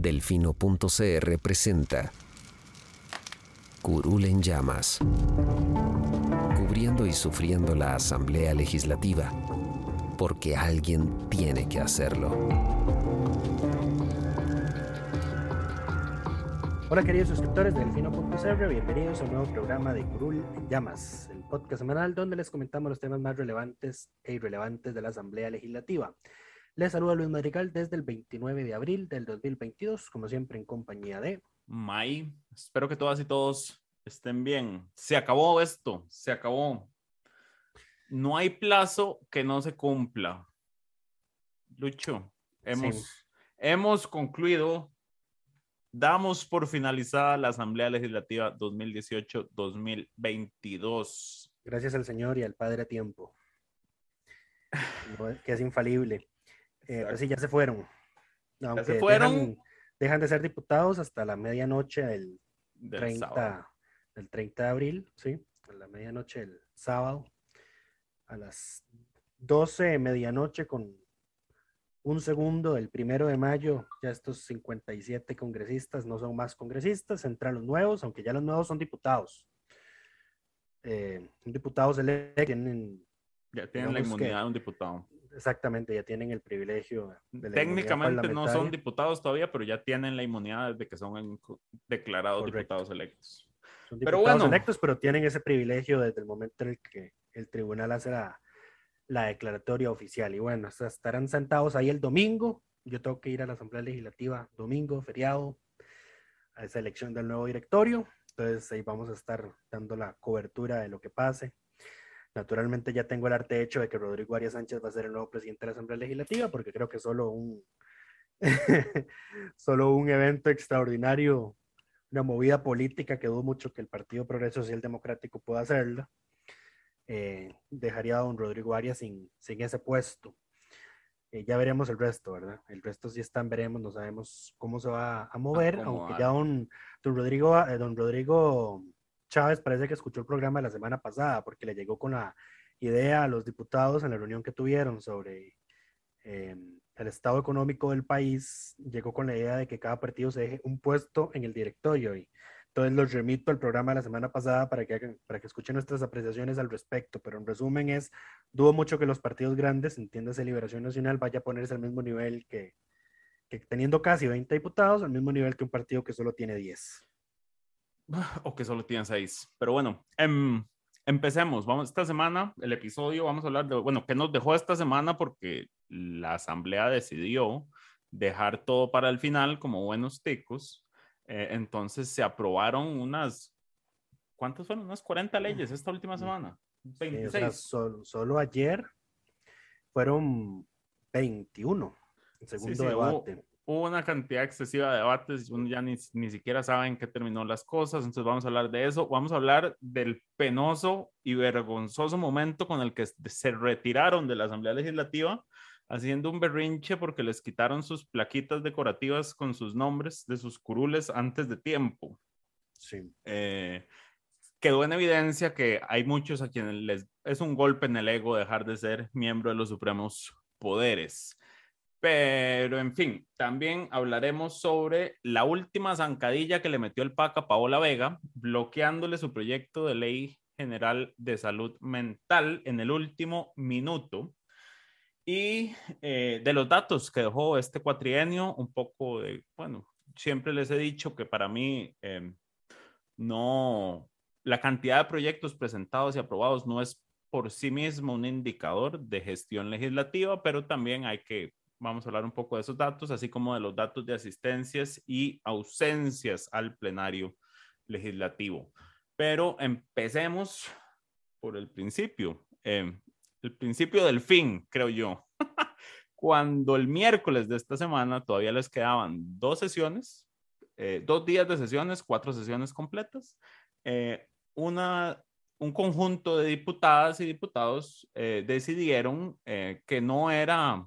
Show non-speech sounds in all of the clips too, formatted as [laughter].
Delfino.cr presenta Curul en llamas. Cubriendo y sufriendo la Asamblea Legislativa. Porque alguien tiene que hacerlo. Hola queridos suscriptores de Delfino.cr, bienvenidos a un nuevo programa de Curul en Llamas, el podcast semanal donde les comentamos los temas más relevantes e irrelevantes de la Asamblea Legislativa. Les saluda Luis Madrigal desde el 29 de abril del 2022, como siempre en compañía de... May, espero que todas y todos estén bien. Se acabó esto, se acabó. No hay plazo que no se cumpla. Lucho, hemos, Sí. hemos concluido, damos por finalizada la Asamblea Legislativa 2018-2022. Gracias al Señor y al Padre a tiempo, que es infalible. Eh, pero sí, ya se fueron. Aunque se fueron. Dejan, dejan de ser diputados hasta la medianoche del del 30, sábado. del 30 de abril, ¿sí? A la medianoche del sábado, a las 12 de medianoche con un segundo del primero de mayo, ya estos 57 congresistas no son más congresistas, entran los nuevos, aunque ya los nuevos son diputados. Eh, son diputados electos tienen, Ya tienen la inmunidad de un diputado. Exactamente, ya tienen el privilegio. de Técnicamente no son diputados todavía, pero ya tienen la inmunidad desde que son declarados Correcto. diputados electos. Son Pero diputados bueno. electos, pero tienen ese privilegio desde el momento en el que el tribunal hace la, la declaratoria oficial. Y bueno, o sea, estarán sentados ahí el domingo. Yo tengo que ir a la Asamblea Legislativa domingo, feriado, a esa elección del nuevo directorio. Entonces ahí vamos a estar dando la cobertura de lo que pase. Naturalmente ya tengo el arte hecho de que Rodrigo Arias Sánchez va a ser el nuevo presidente de la Asamblea Legislativa, porque creo que solo un, [laughs] solo un evento extraordinario una movida política que dudo mucho que el Partido Progreso Social Democrático pueda hacerla, eh, dejaría a don Rodrigo Arias sin, sin ese puesto. Eh, ya veremos el resto, ¿verdad? El resto sí están, veremos, no sabemos cómo se va a mover, aunque ya don, don, Rodrigo, eh, don Rodrigo Chávez parece que escuchó el programa de la semana pasada, porque le llegó con la idea a los diputados en la reunión que tuvieron sobre eh, el estado económico del país, llegó con la idea de que cada partido se deje un puesto en el directorio. Y entonces los remito al programa de la semana pasada para que, para que escuchen nuestras apreciaciones al respecto. Pero en resumen es, dudo mucho que los partidos grandes, entiéndase Liberación Nacional, vaya a ponerse al mismo nivel que, que teniendo casi 20 diputados, al mismo nivel que un partido que solo tiene 10. [laughs] o que solo tienen seis. Pero bueno, em, empecemos. Vamos, esta semana, el episodio, vamos a hablar de, bueno, ¿qué nos dejó esta semana? Porque la asamblea decidió dejar todo para el final como buenos ticos. Eh, entonces se aprobaron unas, ¿cuántas fueron? Unas 40 leyes esta última semana. Eh, 26. o sea, sol- solo ayer fueron 21, el segundo sí, hubo- debate. hubo una cantidad excesiva de debates, uno ya ni, ni siquiera sabe en qué terminó las cosas, entonces vamos a hablar de eso, vamos a hablar del penoso y vergonzoso momento con el que se retiraron de la Asamblea Legislativa haciendo un berrinche porque les quitaron sus plaquitas decorativas con sus nombres de sus curules antes de tiempo. Sí. Eh, quedó en evidencia que hay muchos a quienes les es un golpe en el ego dejar de ser miembro de los supremos poderes. Pero, en fin, también hablaremos sobre la última zancadilla que le metió el PAC a Paola Vega, bloqueándole su proyecto de ley general de salud mental en el último minuto. Y eh, de los datos que dejó este cuatrienio, un poco de, bueno, siempre les he dicho que para mí eh, no, la cantidad de proyectos presentados y aprobados no es por sí mismo un indicador de gestión legislativa, pero también hay que, vamos a hablar un poco de esos datos, así como de los datos de asistencias y ausencias al plenario legislativo. Pero empecemos por el principio, eh, el principio del fin, creo yo. [laughs] cuando el miércoles de esta semana todavía les quedaban dos sesiones, eh, dos días de sesiones, cuatro sesiones completas, eh, una, un conjunto de diputadas y diputados eh, decidieron que no era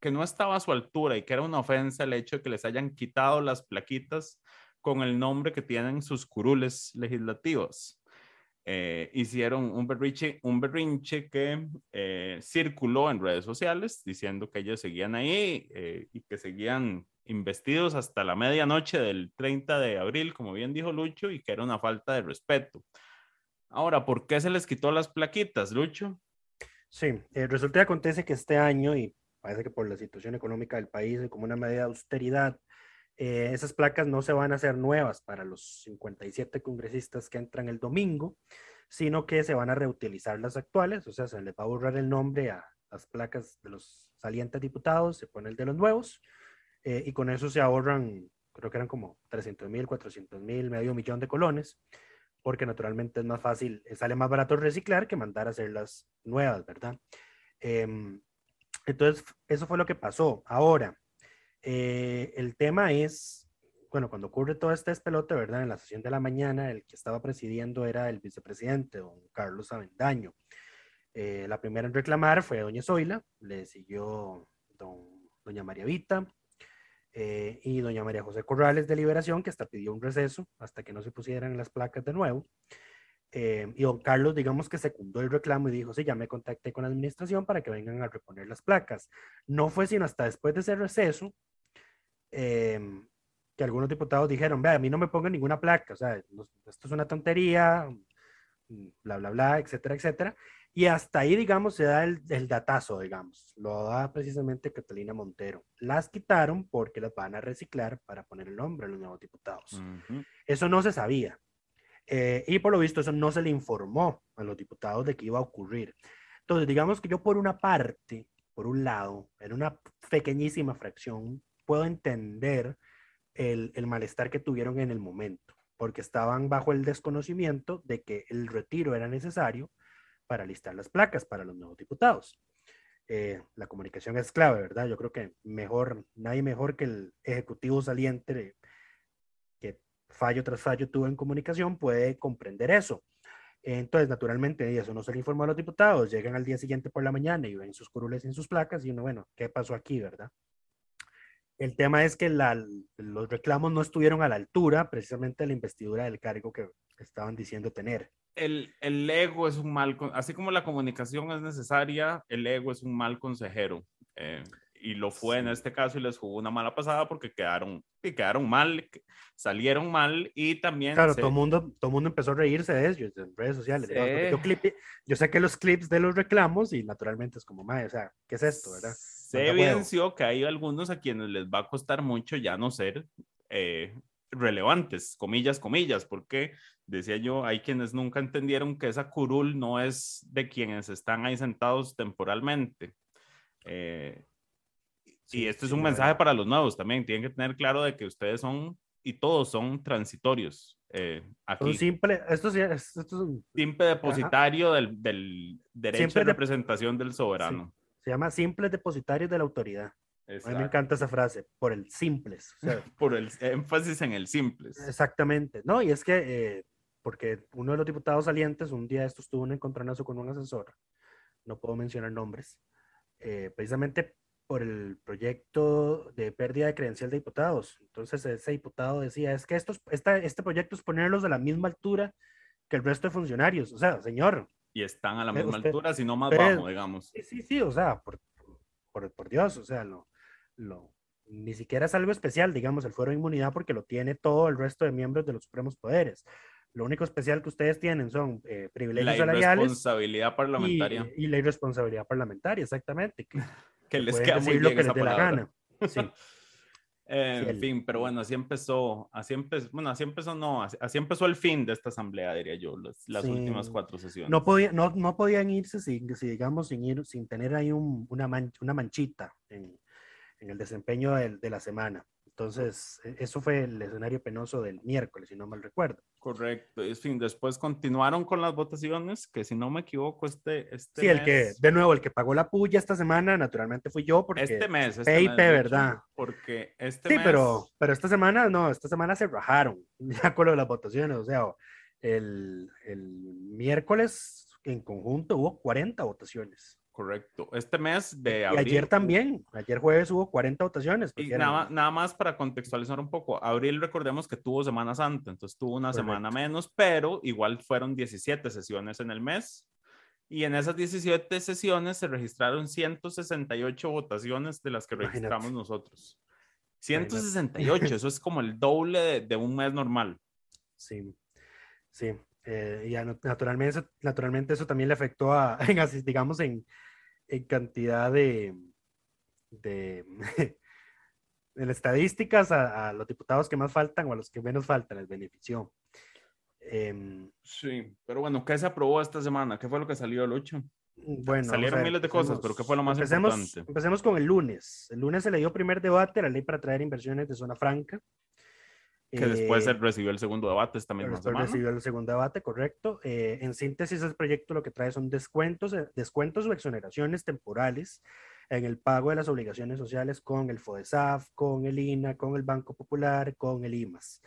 que no estaba a su altura y que era una ofensa el hecho de que les hayan quitado las plaquitas con el nombre que tienen sus curules legislativos. Eh, hicieron un berrinche, un berrinche que eh, circuló en redes sociales diciendo que ellos seguían ahí eh, y que seguían investidos hasta la medianoche del 30 de abril, como bien dijo Lucho, y que era una falta de respeto. Ahora, ¿por qué se les quitó las plaquitas, Lucho? Sí, resulta que acontece que este año, y parece que por la situación económica del país y como una medida de austeridad, eh, esas placas no se van a hacer nuevas para los 57 congresistas que entran el domingo, sino que se van a reutilizar las actuales, o sea, se les va a borrar el nombre a las placas de los salientes diputados, se pone el de los nuevos, eh, y con eso se ahorran, creo que eran como 300 mil, 400 mil, medio millón de colones, porque naturalmente es más fácil, eh, sale más barato reciclar que mandar a hacer las nuevas, ¿verdad? Em, entonces, eso fue lo que pasó. Ahora, eh, el tema es, bueno, cuando ocurre todo este despelote, ¿verdad? En la sesión de la mañana, el que estaba presidiendo era el vicepresidente, don Carlos Avendaño. Eh, la primera en reclamar fue doña Zoila, le siguió don, doña María Vita eh, y doña María José Corrales de Liberación, que hasta pidió un receso hasta que no se pusieran las placas de nuevo. Y don Carlos, digamos que secundó el reclamo y dijo, sí, ya me contacté con la administración para que vengan a reponer las placas. No fue sino hasta después de ese receso Em, que algunos diputados dijeron, vea, a mí no me pongan ninguna placa, o sea, esto es una tontería, mm, bla, bla, bla, etcétera, etcétera. Y hasta ahí, digamos, se da el, el, datazo, digamos, lo da precisamente Catalina Montero. Las quitaron porque las van a reciclar para poner el nombre a los nuevos diputados. Eso no se sabía. Eh, y por lo visto, eso no se le informó a los diputados de que iba a ocurrir. Entonces, digamos que yo por una parte, por un lado, en una pequeñísima fracción, puedo entender el, malestar que tuvieron en el momento, porque estaban bajo el desconocimiento de que el retiro era necesario para listar las placas para los nuevos diputados. Eh, la comunicación es clave, ¿verdad? Yo creo que mejor, nadie mejor que el ejecutivo saliente fallo tras fallo tuvo en comunicación puede comprender eso. Entonces, naturalmente, eso no se le informó a los diputados, llegan al día siguiente por la mañana y ven sus curules en sus placas y uno, bueno, ¿qué pasó aquí, verdad? El tema es que los reclamos no estuvieron a la altura precisamente de la investidura del cargo que estaban diciendo tener. El, el, ego es un mal, así como la comunicación es necesaria, el ego es un mal consejero. Eh, y lo fue en este caso y les jugó una mala pasada porque quedaron, quedaron mal, salieron mal y también... Claro, todo el mundo, todo mundo empezó a reírse de ellos en redes sociales. Yo, clip, yo saqué los clips de los reclamos y naturalmente es como, madre, o sea, ¿qué es esto, verdad? Se evidenció que hay algunos a quienes les va a costar mucho ya no ser eh, relevantes, comillas, comillas, porque decía yo, hay quienes nunca entendieron que esa curul no es de quienes están ahí sentados temporalmente. Eh, y esto es un mensaje para los nuevos también. Tienen que tener claro de que ustedes son y todos son transitorios. Eh, aquí. simple, esto, esto es un simple depositario del, del, derecho de representación del soberano. Se llama simples depositarios de la autoridad. A mí me encanta esa frase, por el simples. [laughs] por el énfasis en el simples. Exactamente. No, y es que, eh, porque uno de los diputados salientes un día esto estuvo en un encontronazo con un asesor, no puedo mencionar nombres, eh, precisamente por el proyecto de pérdida de credencial de diputados. Entonces ese diputado decía, es que estos, esta, este proyecto es ponerlos a la misma altura que el resto de funcionarios. O sea, señor, y están a la misma altura, si no más bajo, digamos. Sí, sí, sí, o sea, por, por, por Dios, o sea, lo, lo, ni siquiera es algo especial, digamos, el fuero de inmunidad porque lo tiene todo el resto de miembros de los supremos poderes. Lo único especial que ustedes tienen son eh, privilegios salariales. La irresponsabilidad parlamentaria. Y, la irresponsabilidad parlamentaria, exactamente. Que, [laughs] que les queda muy bien lo que les dé la gana. [laughs] Sí. en fin, pero bueno, así empezó, así empezó, bueno, así empezó, no, así, empezó el fin de esta asamblea, diría yo, las, últimas cuatro sesiones. No, podía, no, no podían irse, si, si, digamos, sin, ir, sin tener ahí un, una, una manchita en, en, el desempeño de, de, la semana. Entonces, e- eso fue el escenario penoso del miércoles, si no mal recuerdo. Correcto. En fin, después continuaron con las votaciones, que si no me equivoco, este, este Sí, el que, de nuevo, el que pagó la puya esta semana, naturalmente fui yo, porque Este mes. Este PIP, mes, ¿verdad? Porque este Sí, mes. pero, pero esta semana, no, esta semana se rajaron, [laughs] ya con lo de las votaciones, o sea, el, el miércoles en conjunto hubo 40 votaciones. Correcto. Este mes de Y abril. ayer también, ayer jueves hubo 40 votaciones. Y nada, nada más para contextualizar un poco, abril recordemos que tuvo Semana Santa, entonces tuvo una semana menos, pero igual fueron 17 sesiones en el mes. Y en esas 17 sesiones se registraron 168 votaciones de las que Imagínate. registramos nosotros. Imagínate. 168, eso es como el doble de, de un mes normal. Sí, sí. eh, y naturalmente, eso- naturalmente eso también le afectó a, [laughs] en, digamos, en, en cantidad de, [laughs] de, estadísticas a, a los diputados que más faltan o a los que menos faltan, les benefició. Em, Sí, pero bueno, ¿qué se aprobó esta semana? ¿Qué fue lo que salió, Lucho? bueno, vamos Salieron a ver, miles de cosas, pero ¿qué fue lo más empecemos, importante? Empecemos con el lunes. El lunes se le dio primer debate a la ley para traer inversiones de zona franca. Que después Eh, se recibió el segundo debate esta misma después semana. recibió el segundo debate, correcto. Eh, en síntesis, el proyecto lo que trae son descuentos, eh, descuentos o exoneraciones temporales en el pago de las obligaciones sociales con el FODESAF, con el INA, con el Banco Popular, con el IMAS.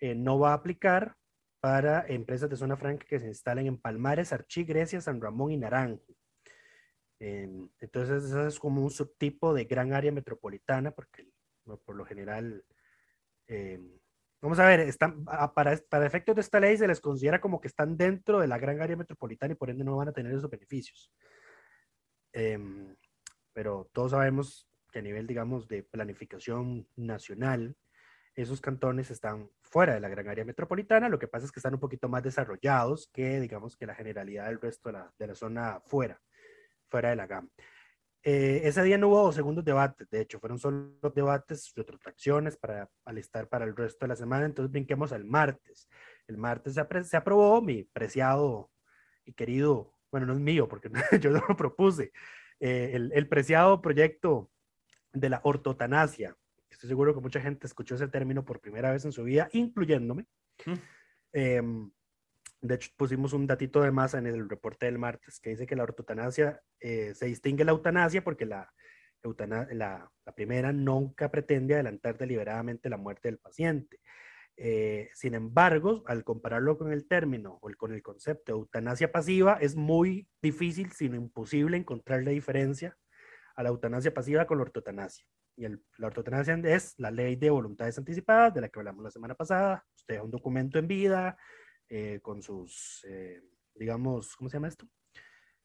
Eh, no va a aplicar para empresas de zona franca que se instalen en Palmares, Archí, Grecia, San Ramón y Naranjo. Entonces, eso es como un subtipo de gran área metropolitana, porque por lo general em, Vamos a ver, están, para, para efectos de esta ley se les considera como que están dentro de la gran área metropolitana y por ende no van a tener esos beneficios. Em, pero todos sabemos que a nivel, digamos, de planificación nacional, esos cantones están fuera de la gran área metropolitana. Lo que pasa es que están un poquito más desarrollados que, digamos, que la generalidad del resto de la, de la zona fuera, fuera de la GAM. Eh, ese día no hubo segundos debates, de hecho, fueron solo debates, retrotracciones para alistar para el resto de la semana, entonces brinquemos al martes. El martes se, apre- se aprobó mi preciado y querido, bueno, no es mío porque [laughs] yo no lo propuse, eh, el, el preciado proyecto de la ortotanasia. Estoy seguro que mucha gente escuchó ese término por primera vez en su vida, incluyéndome. Mm. Em, de hecho, pusimos un datito de más en el reporte del martes que dice que la ortotanasia eh, se distingue la eutanasia porque la, la, la primera nunca pretende adelantar deliberadamente la muerte del paciente. Eh, sin embargo, al compararlo con el término o el- con el concepto de eutanasia pasiva, es muy difícil, sino imposible, encontrar la diferencia a la eutanasia pasiva con la ortotanasia. Y el- la ortotanasia es la ley de voluntades anticipadas de la que hablamos la semana pasada. Usted deja un documento en vida eh, con sus, eh, digamos, ¿cómo se llama esto?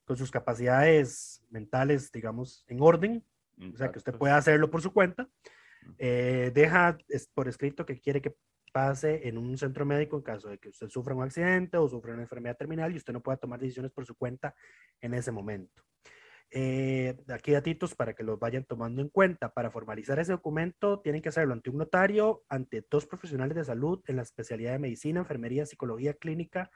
Con sus capacidades mentales, digamos, en orden, o sea, que usted Exacto. pueda hacerlo por su cuenta. Eh, deja por escrito que quiere que pase en un centro médico en caso de que usted sufra un accidente o sufra una enfermedad terminal y usted no pueda tomar decisiones por su cuenta en ese momento. Eh, aquí datitos para que los vayan tomando en cuenta. Para formalizar ese documento tienen que hacerlo ante un notario, ante dos profesionales de salud en la especialidad de medicina, enfermería, psicología clínica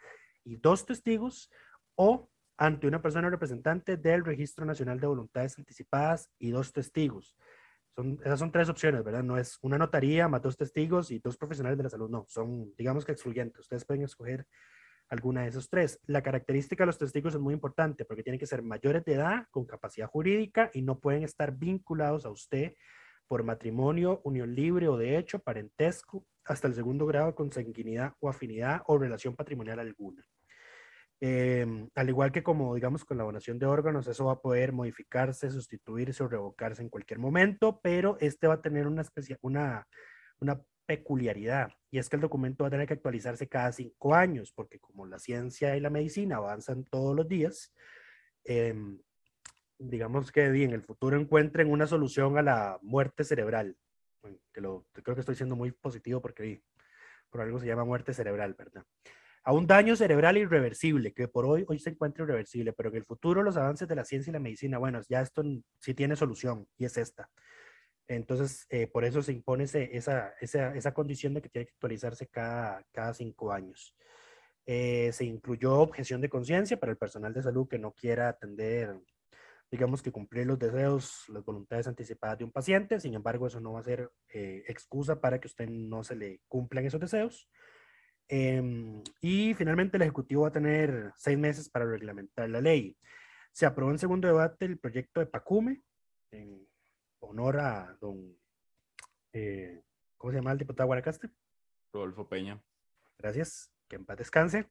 y dos testigos o ante una persona representante del Registro Nacional de Voluntades Anticipadas y dos testigos. Son, esas son tres opciones, ¿verdad? No es una notaría más dos testigos y dos profesionales de la salud, no, son digamos que excluyentes. Ustedes pueden escoger alguna de esos tres. La característica de los testigos es muy importante porque tienen que ser mayores de edad, con capacidad jurídica y no pueden estar vinculados a usted por matrimonio, unión libre o de hecho, parentesco, hasta el segundo grado consanguinidad o afinidad o relación patrimonial alguna. Eh, al igual que como digamos con la donación de órganos, eso va a poder modificarse, sustituirse o revocarse en cualquier momento, pero este va a tener una, especia- una, una peculiaridad y es que el documento va a tener que actualizarse cada cinco años, porque como la ciencia y la medicina avanzan todos los días, em, digamos que en el futuro encuentren una solución a la muerte cerebral. Que lo, creo que estoy siendo muy positivo porque por algo se llama muerte cerebral, ¿verdad? A un daño cerebral irreversible, que por hoy, hoy se encuentra irreversible, pero en el futuro los avances de la ciencia y la medicina, bueno, ya esto sí tiene solución y es esta. Entonces, eh, por eso se impone ese- esa, esa, esa condición de que tiene que actualizarse cada, cada cinco años. Eh, se incluyó objeción de conciencia para el personal de salud que no quiera atender digamos que cumplir los deseos, las voluntades anticipadas de un paciente. Sin embargo, eso no va a ser eh, excusa para que usted no se le cumplan esos deseos. Em, y finalmente el Ejecutivo va a tener seis meses para reglamentar la ley. Se aprobó en segundo debate el proyecto de PACUME, en honor a don, eh, ¿cómo se llama el diputado Guanacaste? Rodolfo Peña. Gracias, que en paz descanse.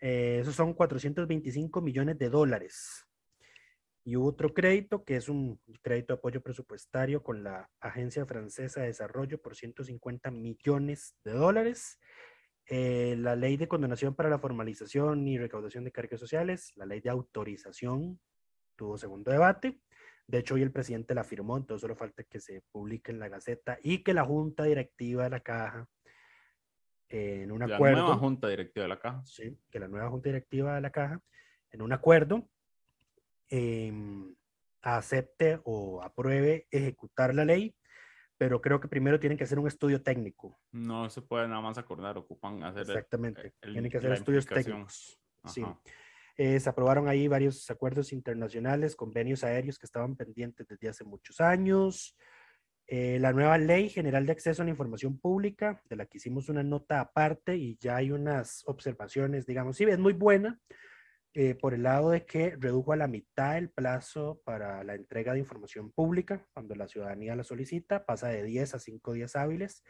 Eh, esos son 425 millones de dólares. Y hubo otro crédito, que es un crédito de apoyo presupuestario con la Agencia Francesa de Desarrollo por 150 millones de dólares. Eh, la ley de condonación para la formalización y recaudación de cargas sociales, la ley de autorización, tuvo segundo debate. De hecho, hoy el presidente la firmó, entonces solo falta que se publique en la Gaceta y que la Junta Directiva de la Caja, eh, en un La acuerdo, nueva junta directiva de la caja. sí, que la nueva Junta Directiva de la Caja, en un acuerdo, em, acepte o apruebe ejecutar la ley, pero creo que primero tienen que hacer un estudio técnico. No se puede nada más acordar, ocupan hacer el- Exactamente. el- Tienen que hacer la estudios técnicos. Sí. Eh, se aprobaron ahí varios acuerdos internacionales, convenios aéreos que estaban pendientes desde hace muchos años. Eh, la nueva Ley General de Acceso a la Información Pública, de la que hicimos una nota aparte y ya hay unas observaciones, digamos, sí, es muy buena eh, por el lado de que redujo a la mitad el plazo para la entrega de información pública cuando la ciudadanía la solicita, pasa de 10 a 5 días hábiles.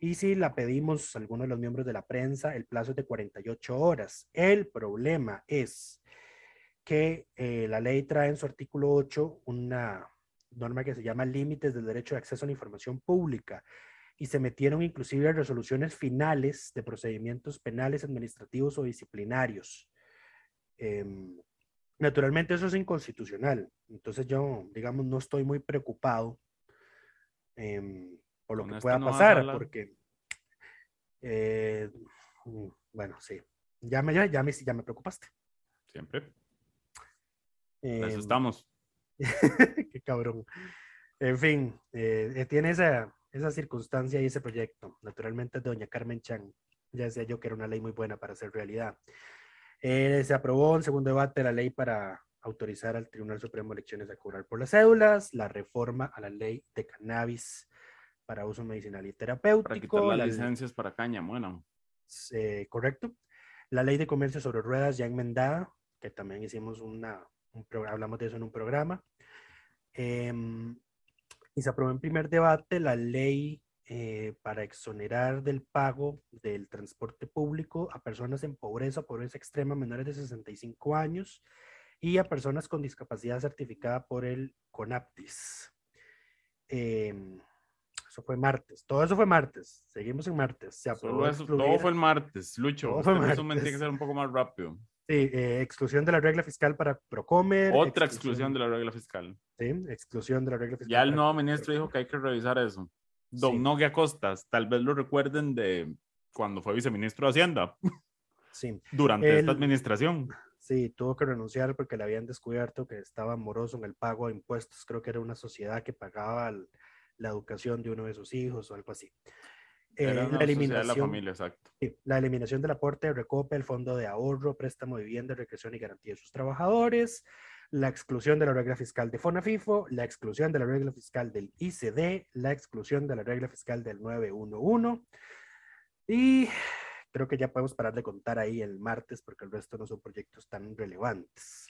Y si la pedimos a alguno de los miembros de la prensa, el plazo es de 48 horas. El problema es que eh, la ley trae en su artículo 8 una norma que se llama límites del derecho de acceso a la información pública y se metieron inclusive resoluciones finales de procedimientos penales, administrativos o disciplinarios. Em, naturalmente eso es inconstitucional. Entonces yo, digamos, no estoy muy preocupado em, por lo Con que pueda no pasar, porque, eh, mm, bueno, sí, ya me, ya, ya me, ya me preocupaste. Siempre. Eso Em, estamos. [laughs] Qué cabrón. En fin, eh, eh, tiene esa, esa circunstancia y ese proyecto. Naturalmente, doña Carmen Chan. Ya decía yo que era una ley muy buena para ser realidad. Eh, se aprobó en segundo debate la ley para autorizar al Tribunal Supremo de Elecciones a cobrar por las cédulas, la reforma a la ley de cannabis para uso medicinal y Para quitar terapéutico, las la- licencias para caña, bueno. eh, correcto. La ley de comercio sobre ruedas ya enmendada, que también hicimos una, un programa, hablamos de eso en un programa. Em, y se aprobó en primer debate la ley eh, para exonerar del pago del transporte público a personas en pobreza, pobreza extrema, menores de 65 años y a personas con discapacidad certificada por el CONAPTIS. Em, eso fue martes, todo eso fue martes, seguimos en martes. Se aprobó Solo eso, todo fue el martes, Lucho. Todo Todo fue resumen tiene que ser un poco más rápido. Sí, eh, exclusión de la regla fiscal para Procomer. Otra exclusión de la regla fiscal. Sí, exclusión de la regla fiscal. Ya el nuevo Procomer. ministro dijo que hay que revisar eso. Don Sí. Nogue Acostas, tal vez lo recuerden de cuando fue viceministro de Hacienda Sí, [laughs] durante El- esta administración. sí, tuvo que renunciar porque le habían descubierto que estaba moroso en el pago de impuestos. Creo que era una sociedad que pagaba el- la educación de uno de sus hijos o algo así. Eh, la sociedad de la eliminación, familia, exacto. la eliminación del aporte de Recope, el Fondo de Ahorro, Préstamo de Vivienda, Recreación y Garantía de sus trabajadores, la exclusión de la regla fiscal de FONAFIFO, la exclusión de la regla fiscal del ICD, la exclusión de la regla fiscal del 911 y creo que ya podemos parar de contar ahí el martes porque el resto no son proyectos tan relevantes.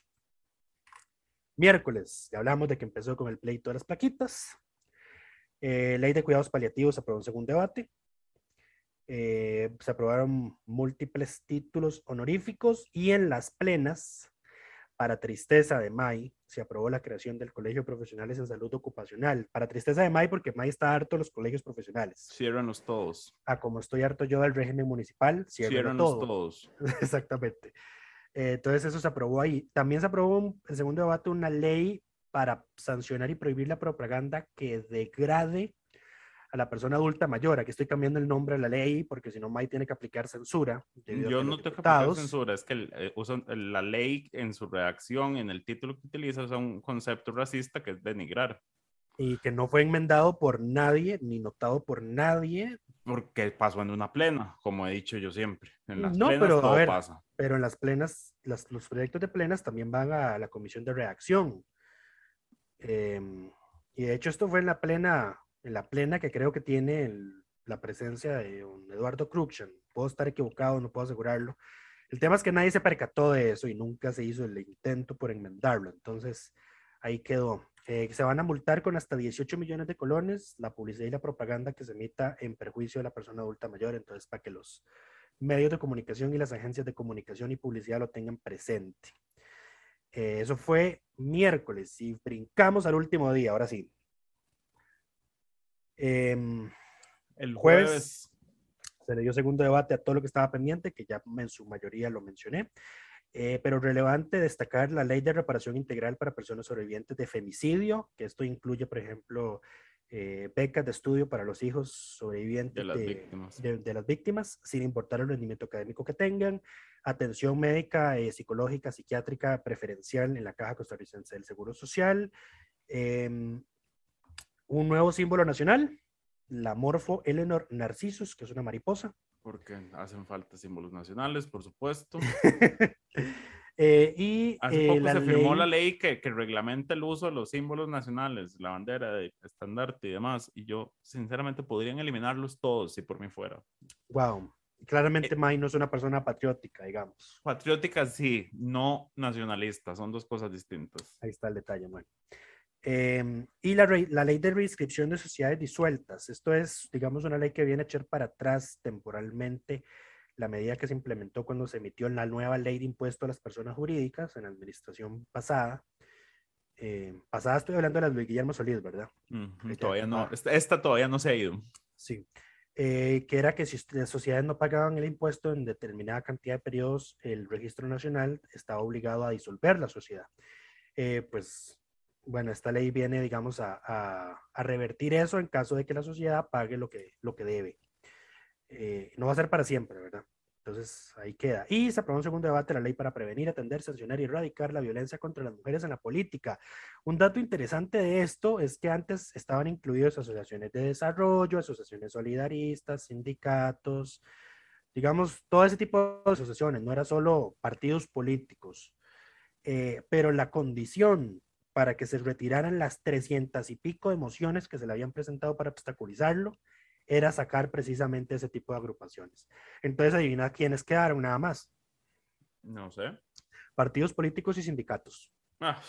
Miércoles, ya hablamos de que empezó con el pleito de las plaquitas. Eh, ley de cuidados paliativos se aprobó en segundo debate. Eh, se aprobaron múltiples títulos honoríficos y en las plenas, para tristeza de May, se aprobó la creación del Colegio de Profesionales en Salud Ocupacional. Para tristeza de May, porque May está harto de los colegios profesionales. Ciérranos todos. Ah, como estoy harto yo del régimen municipal, Ciérranos todo. todos. [laughs] Exactamente. Eh, entonces eso se aprobó ahí. También se aprobó un- en segundo debate una ley para sancionar y prohibir la propaganda que degrade a la persona adulta mayor. Aquí estoy cambiando el nombre de la ley porque si no, May tiene que aplicar censura. a Yo no tengo que aplicar censura, es que el- eh, usan la ley en su redacción, en el título que utiliza, usa un concepto racista que es denigrar, Y que no fue enmendado por nadie, ni notado por nadie, porque pasó en una plena, como he dicho yo siempre. En las No, plenas pero, a todo ver, pasa. pero en las plenas, las- los proyectos de plenas también van a la comisión de reacción. Em, y de hecho esto fue en la plena, en la plena que creo que tiene el- la presencia de don Eduardo Cruxan. Puedo estar equivocado, no puedo asegurarlo. El tema es que nadie se percató de eso y nunca se hizo el intento por enmendarlo. Entonces, ahí quedó. Eh, se van a multar con hasta 18 millones de colones la publicidad y la propaganda que se emita en perjuicio de la persona adulta mayor. Entonces, para que los medios de comunicación y las agencias de comunicación y publicidad lo tengan presente. Eh, eso fue miércoles y brincamos al último día, ahora sí. Em, El Jueves. jueves. se le dio segundo debate a todo lo que estaba pendiente, que ya en su mayoría lo mencioné. Eh, pero relevante destacar la ley de reparación integral para personas sobrevivientes de femicidio, que esto incluye, por ejemplo, eh, becas de estudio para los hijos sobrevivientes De las de, víctimas. de- de las víctimas, sin importar el rendimiento académico que tengan, atención médica, eh, psicológica, psiquiátrica preferencial en la Caja Costarricense del Seguro Social, em, un nuevo símbolo nacional, la Morfo Eleanor Narcissus, que es una mariposa. Porque hacen falta símbolos nacionales, por supuesto. [laughs] Eh, y Hace eh, poco la se firmó ley- la ley que, que reglamenta el uso de los símbolos nacionales, la bandera, el estandarte y demás. Y yo, sinceramente, podrían eliminarlos todos si por mí fuera. Wow. Eh, Claramente May no es una persona patriótica, digamos. Patriótica sí, no nacionalista, son dos cosas distintas. Ahí está el detalle, May. Eh, y la, la ley de reinscripción de sociedades disueltas. Esto es, digamos, una ley que viene a echar para atrás temporalmente la medida que se implementó cuando se emitió la nueva ley de impuesto a las personas jurídicas en la administración pasada. Eh, pasada estoy hablando de la de Luis Guillermo Solís, ¿verdad? Ya, Todavía no, esta, esta todavía no se ha ido. Sí. Eh, que era que si las sociedades no pagaban el impuesto en determinada cantidad de periodos, el registro nacional estaba obligado a disolver la sociedad. Eh, pues, bueno, esta ley viene, digamos, a, a- a revertir eso en caso de que la sociedad pague lo que, lo que debe. Eh, no va a ser para siempre, ¿verdad? Entonces, ahí queda. Y se aprobó un segundo debate de la ley para prevenir, atender, sancionar y erradicar la violencia contra las mujeres en la política. Un dato interesante de esto es que antes estaban incluidos asociaciones de desarrollo, asociaciones solidaristas, sindicatos, digamos, todo ese tipo de asociaciones, no era solo partidos políticos. Eh, pero la condición para que se retiraran las 300 y pico de mociones que se le habían presentado para obstaculizarlo era sacar precisamente ese tipo de agrupaciones. Entonces, adivina quiénes quedaron nada más. No sé. Partidos políticos y sindicatos. Ah,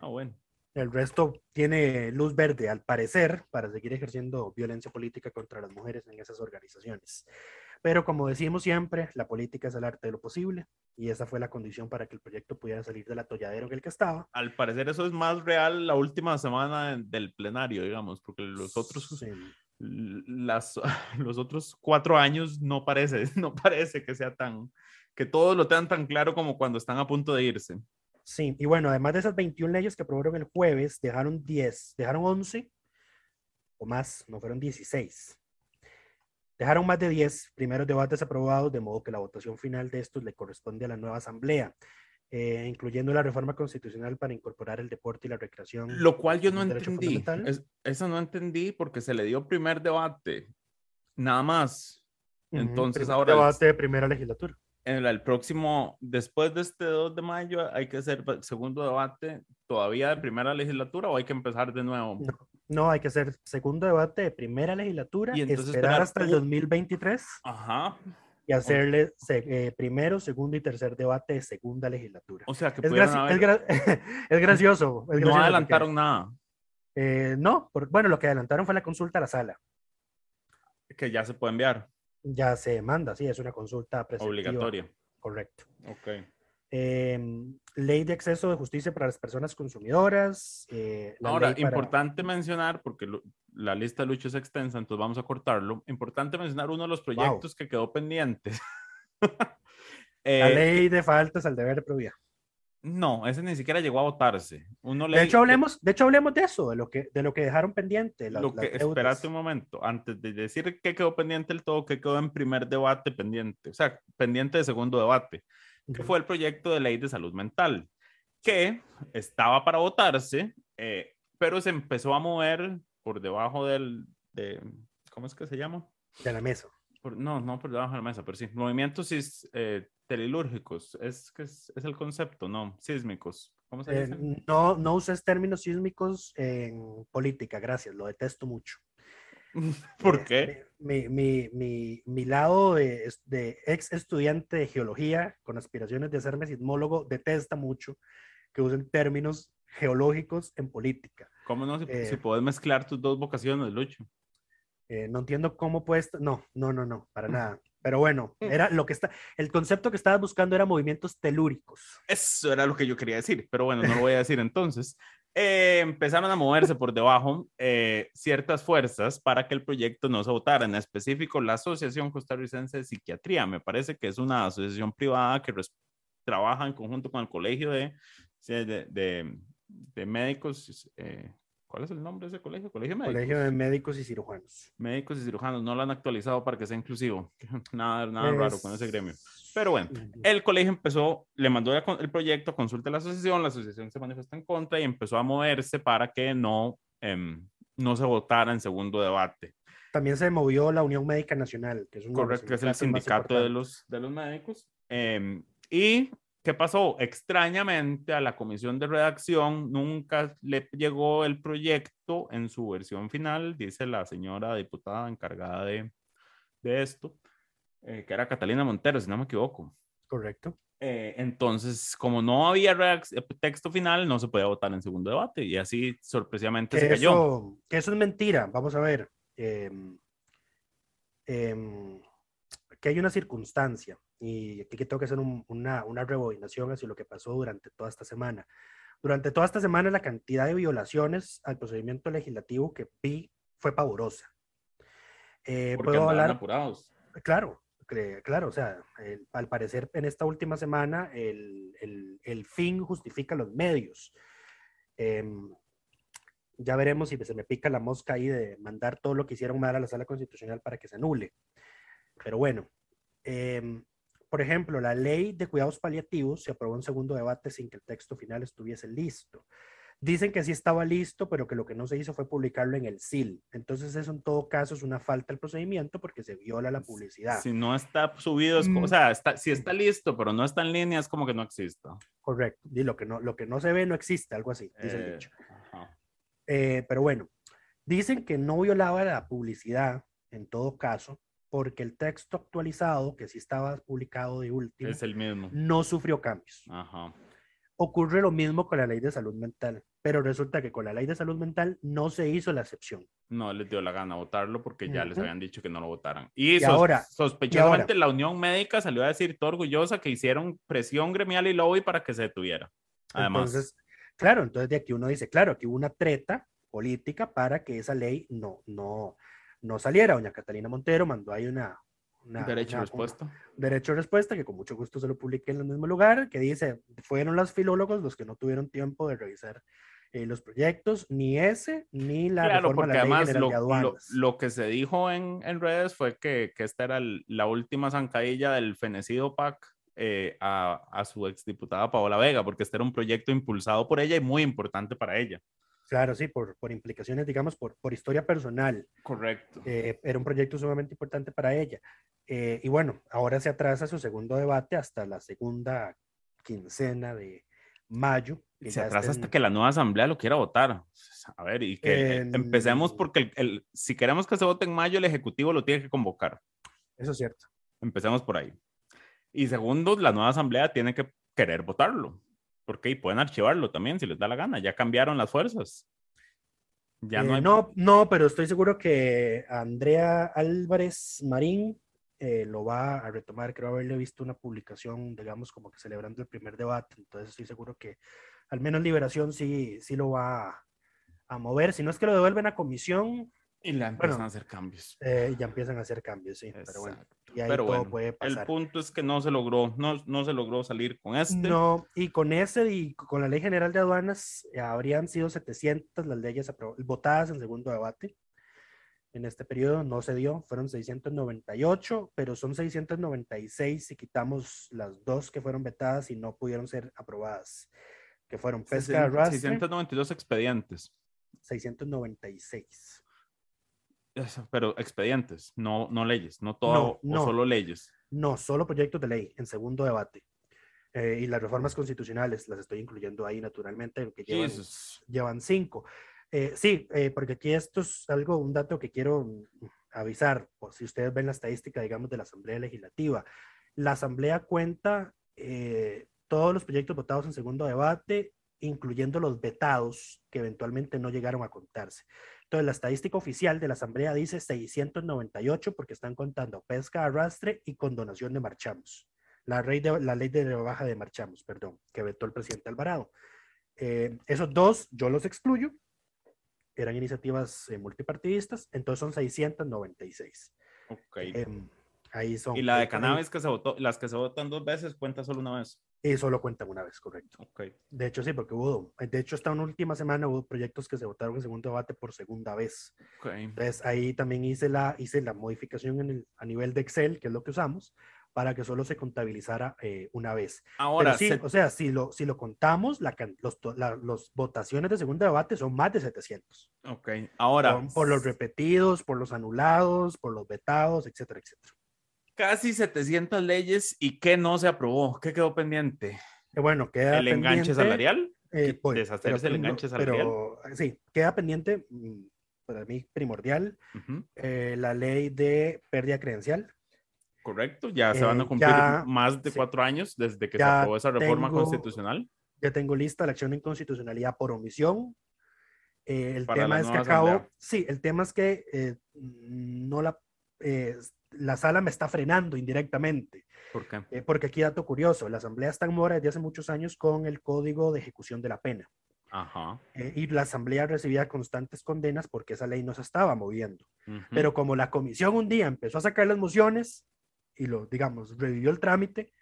Ah, bueno. El resto tiene luz verde, al parecer, para seguir ejerciendo violencia política contra las mujeres en esas organizaciones. Pero como decimos siempre, la política es el arte de lo posible y esa fue la condición para que el proyecto pudiera salir del atolladero en el que estaba. Al parecer eso es más real la última semana del plenario, digamos, porque los otros, Sí. l- las, [laughs] los otros cuatro años no parece, [laughs] no parece que sea tan, que todos lo tengan tan claro como cuando están a punto de irse. Sí, y bueno, además de esas 21 leyes que aprobaron el jueves, dejaron 10, dejaron 11 o más, no fueron 16. Dejaron más de 10 primeros debates aprobados, de modo que la votación final de estos le corresponde a la nueva asamblea, eh, incluyendo la reforma constitucional para incorporar el deporte y la recreación. Lo cual yo no entendí. Es- eso no entendí porque se le dio primer debate, nada más. Entonces ahora el- Debate de primera legislatura. en el próximo, después de este 2 de mayo, hay que hacer segundo debate todavía de primera legislatura o hay que empezar de nuevo. No, no, hay que hacer segundo debate de primera legislatura, Y entonces esperar hasta el un- 2023 Ajá. y hacerle eh, primero, segundo y tercer debate de segunda legislatura. O sea que Es, pudieron graci- haber- es gra- [laughs] es gracioso. es gracioso no porque, adelantaron nada, eh, no, por- bueno, lo que adelantaron fue la consulta a la sala. que ya se puede enviar, Ya se manda, sí, es una consulta obligatoria. Correcto. Ok. Eh, ley de acceso de justicia para las personas consumidoras. eh, la Ahora, ley para- importante mencionar, porque lo- la lista de Lucho es extensa, entonces vamos a cortarlo. Importante mencionar uno de los proyectos que quedó pendiente. [laughs] La Eh, ley de faltas al deber de probidad. No, ese ni siquiera llegó a votarse. Uno De ley- hecho, hablemos, de hecho, hablemos de eso, de lo que, de lo que dejaron pendiente. las- lo que, espérate un momento, antes de decir que quedó pendiente el todo, que quedó en primer debate pendiente, o sea, pendiente de segundo debate, que fue el proyecto de ley de salud mental, que estaba para votarse, eh, pero se empezó a mover por debajo del, de, ¿cómo es que se llama? de la mesa. Por- no, no por debajo de la mesa, pero sí, movimientos sis- eh, telilúrgicos, es que es, es el concepto, no, sísmicos. ¿Cómo se Eh, dice? no, no uses términos sísmicos en política, gracias, lo detesto mucho. [laughs] ¿Por qué? Mi, mi, mi, mi lado de, de ex estudiante de geología con aspiraciones de hacerme sismólogo detesta mucho que usen términos geológicos en política. ¿Cómo no? Si, eh, si puedes mezclar tus dos vocaciones, Lucho. Eh, no entiendo cómo puedes. No, no, no, no, para nada. Pero bueno, Mm. era lo que está. El concepto que estabas buscando era movimientos telúricos. Eso era lo que yo quería decir, pero bueno, no lo voy a decir entonces. Eh, empezaron a moverse por debajo eh, ciertas fuerzas para que el proyecto no se votara, en específico la Asociación Costarricense de Psiquiatría. Me parece que es una asociación privada que trabaja en conjunto con el Colegio de, de, de- de Médicos. eh, ¿Cuál es el nombre de ese colegio? Colegio de Médicos. Colegio de Médicos y Cirujanos. Médicos y cirujanos no lo han actualizado para que sea inclusivo. [laughs] Nada, nada raro con ese gremio. Pero bueno, el colegio empezó, le mandó el proyecto, consulta a la asociación, la asociación se manifestó en contra y empezó a moverse para que no, em, no se votara en segundo debate. También se movió la Unión Médica Nacional, que es, los Correcto, que es el sindicato de los, de los médicos. Em, y, ¿qué pasó? Extrañamente a la comisión de redacción nunca le llegó el proyecto en su versión final, dice la señora diputada encargada de, de esto, eh, que era Catalina Montero, si no me equivoco. Correcto. Eh, entonces, como no había eh, texto final, no se podía votar en segundo debate y así sorpresivamente se cayó. eso, que eso es mentira. Vamos a ver. em, que hay una circunstancia, y aquí tengo que hacer un- una, una rebobinación hacia lo que pasó durante toda esta semana. Durante toda esta semana, la cantidad de violaciones al procedimiento legislativo que vi fue pavorosa. Eh, porque puedo hablar, apurados. claro, claro, o sea, el- al parecer en esta última semana el, el- el fin justifica los medios. Em, ya veremos si se me pica la mosca ahí de mandar todo lo que hicieron mal a la sala constitucional para que se anule. Pero bueno, em, por ejemplo, la ley de cuidados paliativos se aprobó en segundo debate sin que el texto final estuviese listo. Dicen que sí estaba listo, pero que lo que no se hizo fue publicarlo en el SIL. Entonces eso en todo caso es una falta del procedimiento porque se viola la publicidad. Si no está subido, es como- Mm. o sea, está, si está listo, pero no está en línea, es como que no exista. Correcto. Y lo que no, lo que no se ve no existe, algo así, dice el Eh, dicho. ajá. Eh, pero bueno, dicen que no violaba la publicidad en todo caso, porque el texto actualizado, que sí estaba publicado de último, Es el mismo. no sufrió cambios. Ajá. Ocurre lo mismo con la ley de salud mental, pero resulta que con la ley de salud mental no se hizo la excepción. No les dio la gana votarlo porque ya les Ujú. habían dicho que no lo votaran. Y, Y sos- ahora- sospechosamente la Unión Médica salió a decir, todo orgullosa, que hicieron presión gremial y lobby para que se detuviera. Además, Entonces, claro, entonces de aquí uno dice, claro, aquí hubo una treta política para que esa ley no, no, no saliera. Doña Catalina Montero mandó ahí una... una- derecho a una- respuesta. derecho a respuesta, que con mucho gusto se lo publiqué en el mismo lugar, que dice, fueron los filólogos los que no tuvieron tiempo de revisar eh, los proyectos, ni ese, ni la Claro, reforma porque la además lo, de lo- que se dijo en, en redes fue que, que esta era el- la última zancadilla del fenecido PAC eh, a, a su exdiputada Paola Vega, porque este era un proyecto impulsado por ella y muy importante para ella. Claro, sí, por, por implicaciones, digamos, por, por historia personal. Correcto. eh, era un proyecto sumamente importante para ella. Eh, y bueno, ahora se atrasa su segundo debate hasta la segunda quincena de mayo. que se atrasa estén- hasta que la nueva asamblea lo quiera votar. A ver, y que Em, empecemos porque el- el- si queremos que se vote en mayo, el Ejecutivo lo tiene que convocar. Eso es cierto. Empecemos por ahí. Y segundo, la nueva asamblea tiene que querer votarlo. Porque y pueden archivarlo también si les da la gana. Ya cambiaron las fuerzas. Ya no Eh, hay... no, no, pero estoy seguro que Andrea Álvarez Marín eh, lo va a retomar. Creo haberle visto una publicación, digamos, como que celebrando el primer debate. Entonces estoy seguro que al menos Liberación sí, sí lo va a, a mover. Si no es que lo devuelven a comisión, Y la empiezan bueno, a hacer cambios. eh, ya empiezan a hacer cambios, sí. Pero bueno. Y ahí Pero todo bueno, puede el pasar. punto es que no se logró, no, no se logró salir con este. No, y con ese y con la Ley General de Aduanas eh, habrían sido 700 las leyes votadas en segundo debate. En este periodo no se dio, fueron 698, pero son 696 si quitamos las dos que fueron vetadas y no pudieron ser aprobadas, que fueron pesca de 60 arrastre, 692 expedientes. 696. Pero expedientes, no, no leyes, no todo, No, o no. solo leyes. No, solo proyectos de ley en segundo debate. Eh, y las reformas constitucionales las estoy incluyendo ahí naturalmente, aunque llevan, llevan cinco. Eh, sí, eh, porque aquí esto es algo, un dato que quiero avisar, por si ustedes ven la estadística, digamos, de la Asamblea Legislativa. La Asamblea cuenta eh, todos los proyectos votados en segundo debate, incluyendo los vetados que eventualmente no llegaron a contarse. Entonces, la estadística oficial de la Asamblea dice 698 porque están contando pesca, arrastre y condonación de marchamos. La, ley de, la ley de rebaja de marchamos, perdón, que vetó el presidente Alvarado. Eh, esos dos yo los excluyo. Eran iniciativas eh, multipartidistas, entonces son 696. Ok. Em, ahí son. y la de cannabis que se votó, las que se votan dos veces, cuenta solo una vez. Y solo cuentan una vez, correcto. Ok. De hecho, sí, porque hubo, de hecho, esta última semana hubo proyectos que se votaron en segundo debate por segunda vez. Ok. Entonces, ahí también hice la, hice la modificación en el, a nivel de Excel, que es lo que usamos, para que solo se contabilizara eh, una vez. Ahora, Pero sí, se- o sea, si lo, si lo contamos, la, can- los, to- la- los votaciones de segundo debate son más de 700. ok. Ahora, Son por los repetidos, por los anulados, por los vetados, etcétera, etcétera. Casi 700 leyes y ¿qué no se aprobó? ¿Qué quedó pendiente? Eh, bueno, queda ¿El enganche pendiente- salarial? Eh, voy, deshacerse pero- del enganche pero- salarial. sí, queda pendiente, mm, para mí primordial, Ujú, eh, la ley de pérdida credencial. Correcto, ya se van a Eh, cumplir ya- más de sí. cuatro años desde que se aprobó esa reforma tengo- constitucional. Ya tengo lista la acción de inconstitucionalidad por omisión. Eh, el Para tema es que acabo, asamblea. sí, el tema es que eh, no la, eh, la sala me está frenando indirectamente, ¿Por qué? eh, porque aquí dato curioso, la asamblea está en mora desde hace muchos años con el código de ejecución de la pena. Ajá. eh, y la asamblea recibía constantes condenas porque esa ley no se estaba moviendo. ujú, Pero como la comisión un día empezó a sacar las mociones y lo, digamos, revivió el trámite,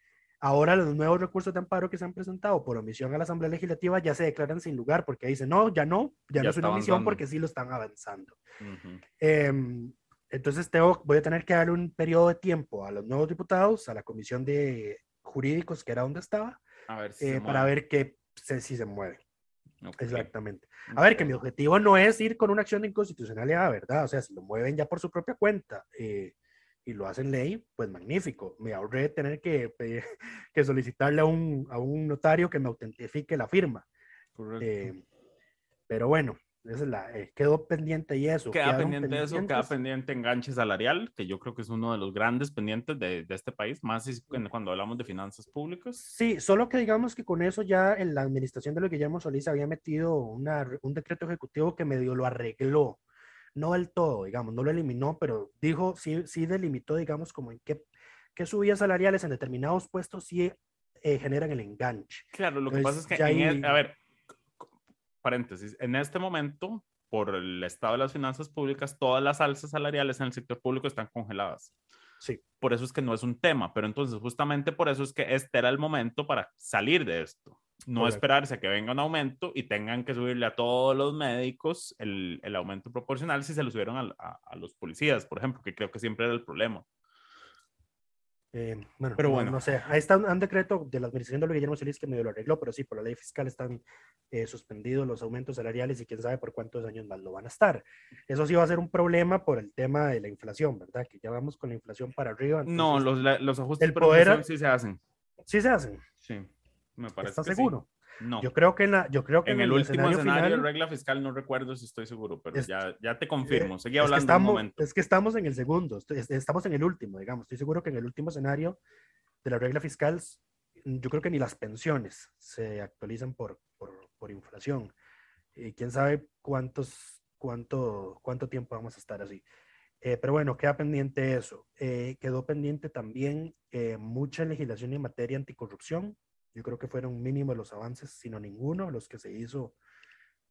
ahora los nuevos recursos de amparo que se han presentado por omisión a la Asamblea Legislativa ya se declaran sin lugar porque dicen, no, ya no, ya, Ya no es una omisión porque sí lo están avanzando. ujú. Em, entonces tengo, voy a tener que darle un periodo de tiempo a los nuevos diputados, a la comisión de jurídicos, que era donde estaba, A ver si eh, para mueve. ver que, se- si se mueve. Ok, Exactamente. A ver, que mi objetivo no es ir con una acción de inconstitucionalidad, ¿verdad? O sea, si lo mueven ya por su propia cuenta eh, y lo hacen ley, pues magnífico. Me ahorré tener que, pedir- [laughs] que solicitarle a un, a un notario que me autentifique la firma. Correcto. Eh, pero bueno, esa es la, eh, quedó pendiente y eso. queda pendiente eso, queda pendiente enganche salarial, que yo creo que es uno de los grandes pendientes de, de este país, más si- cuando hablamos de finanzas públicas. Sí, solo que digamos que con eso ya en la administración de lo Guillermo Solís había metido una, un decreto ejecutivo que medio lo arregló. No del todo, digamos, no lo eliminó, pero dijo, sí, sí delimitó, digamos, como en qué, qué subidas salariales en determinados puestos sí eh, generan el enganche. Claro, lo que Entonces, pasa es que, en ahí- e- a ver, paréntesis, en este momento, por el estado de las finanzas públicas, todas las alzas salariales en el sector público están congeladas. Sí. Por eso es que no es un tema, pero entonces justamente por eso es que este era el momento para salir de esto. No Correcto. esperarse a que venga un aumento y tengan que subirle a todos los médicos el, el aumento proporcional si se lo subieron al- a, a los policías, por ejemplo, que creo que siempre era el problema. Eh, bueno, Pero no- bueno. No, sé, ahí está un, un decreto de la administración de Guillermo Solís que medio lo arregló, pero sí, por la ley fiscal están eh, suspendidos los aumentos salariales y quién sabe por cuántos años más lo van a estar. Eso sí va a ser un problema por el tema de la inflación, ¿verdad? Que ya vamos con la inflación para arriba. No, los, la- los ajustes el poder- sí se hacen. Sí se hacen. Sí, me parece ¿Estás sí. No. Yo creo que en la, yo creo que En el último escenario, de final, regla fiscal no recuerdo si estoy seguro, pero Es- ya, ya te confirmo. Seguí es que, hablando un estamos, momento. es que estamos en el segundo, estamos en el último, digamos. Estoy seguro que en el último escenario de la regla fiscal, yo creo que ni las pensiones se actualizan por, por, por inflación. Y quién sabe cuántos, cuánto, cuánto tiempo vamos a estar así. Eh, pero bueno, queda pendiente eso. Eh, quedó pendiente también eh, mucha legislación en materia anticorrupción. Yo creo que fueron mínimos los avances, sino ninguno, los que se hizo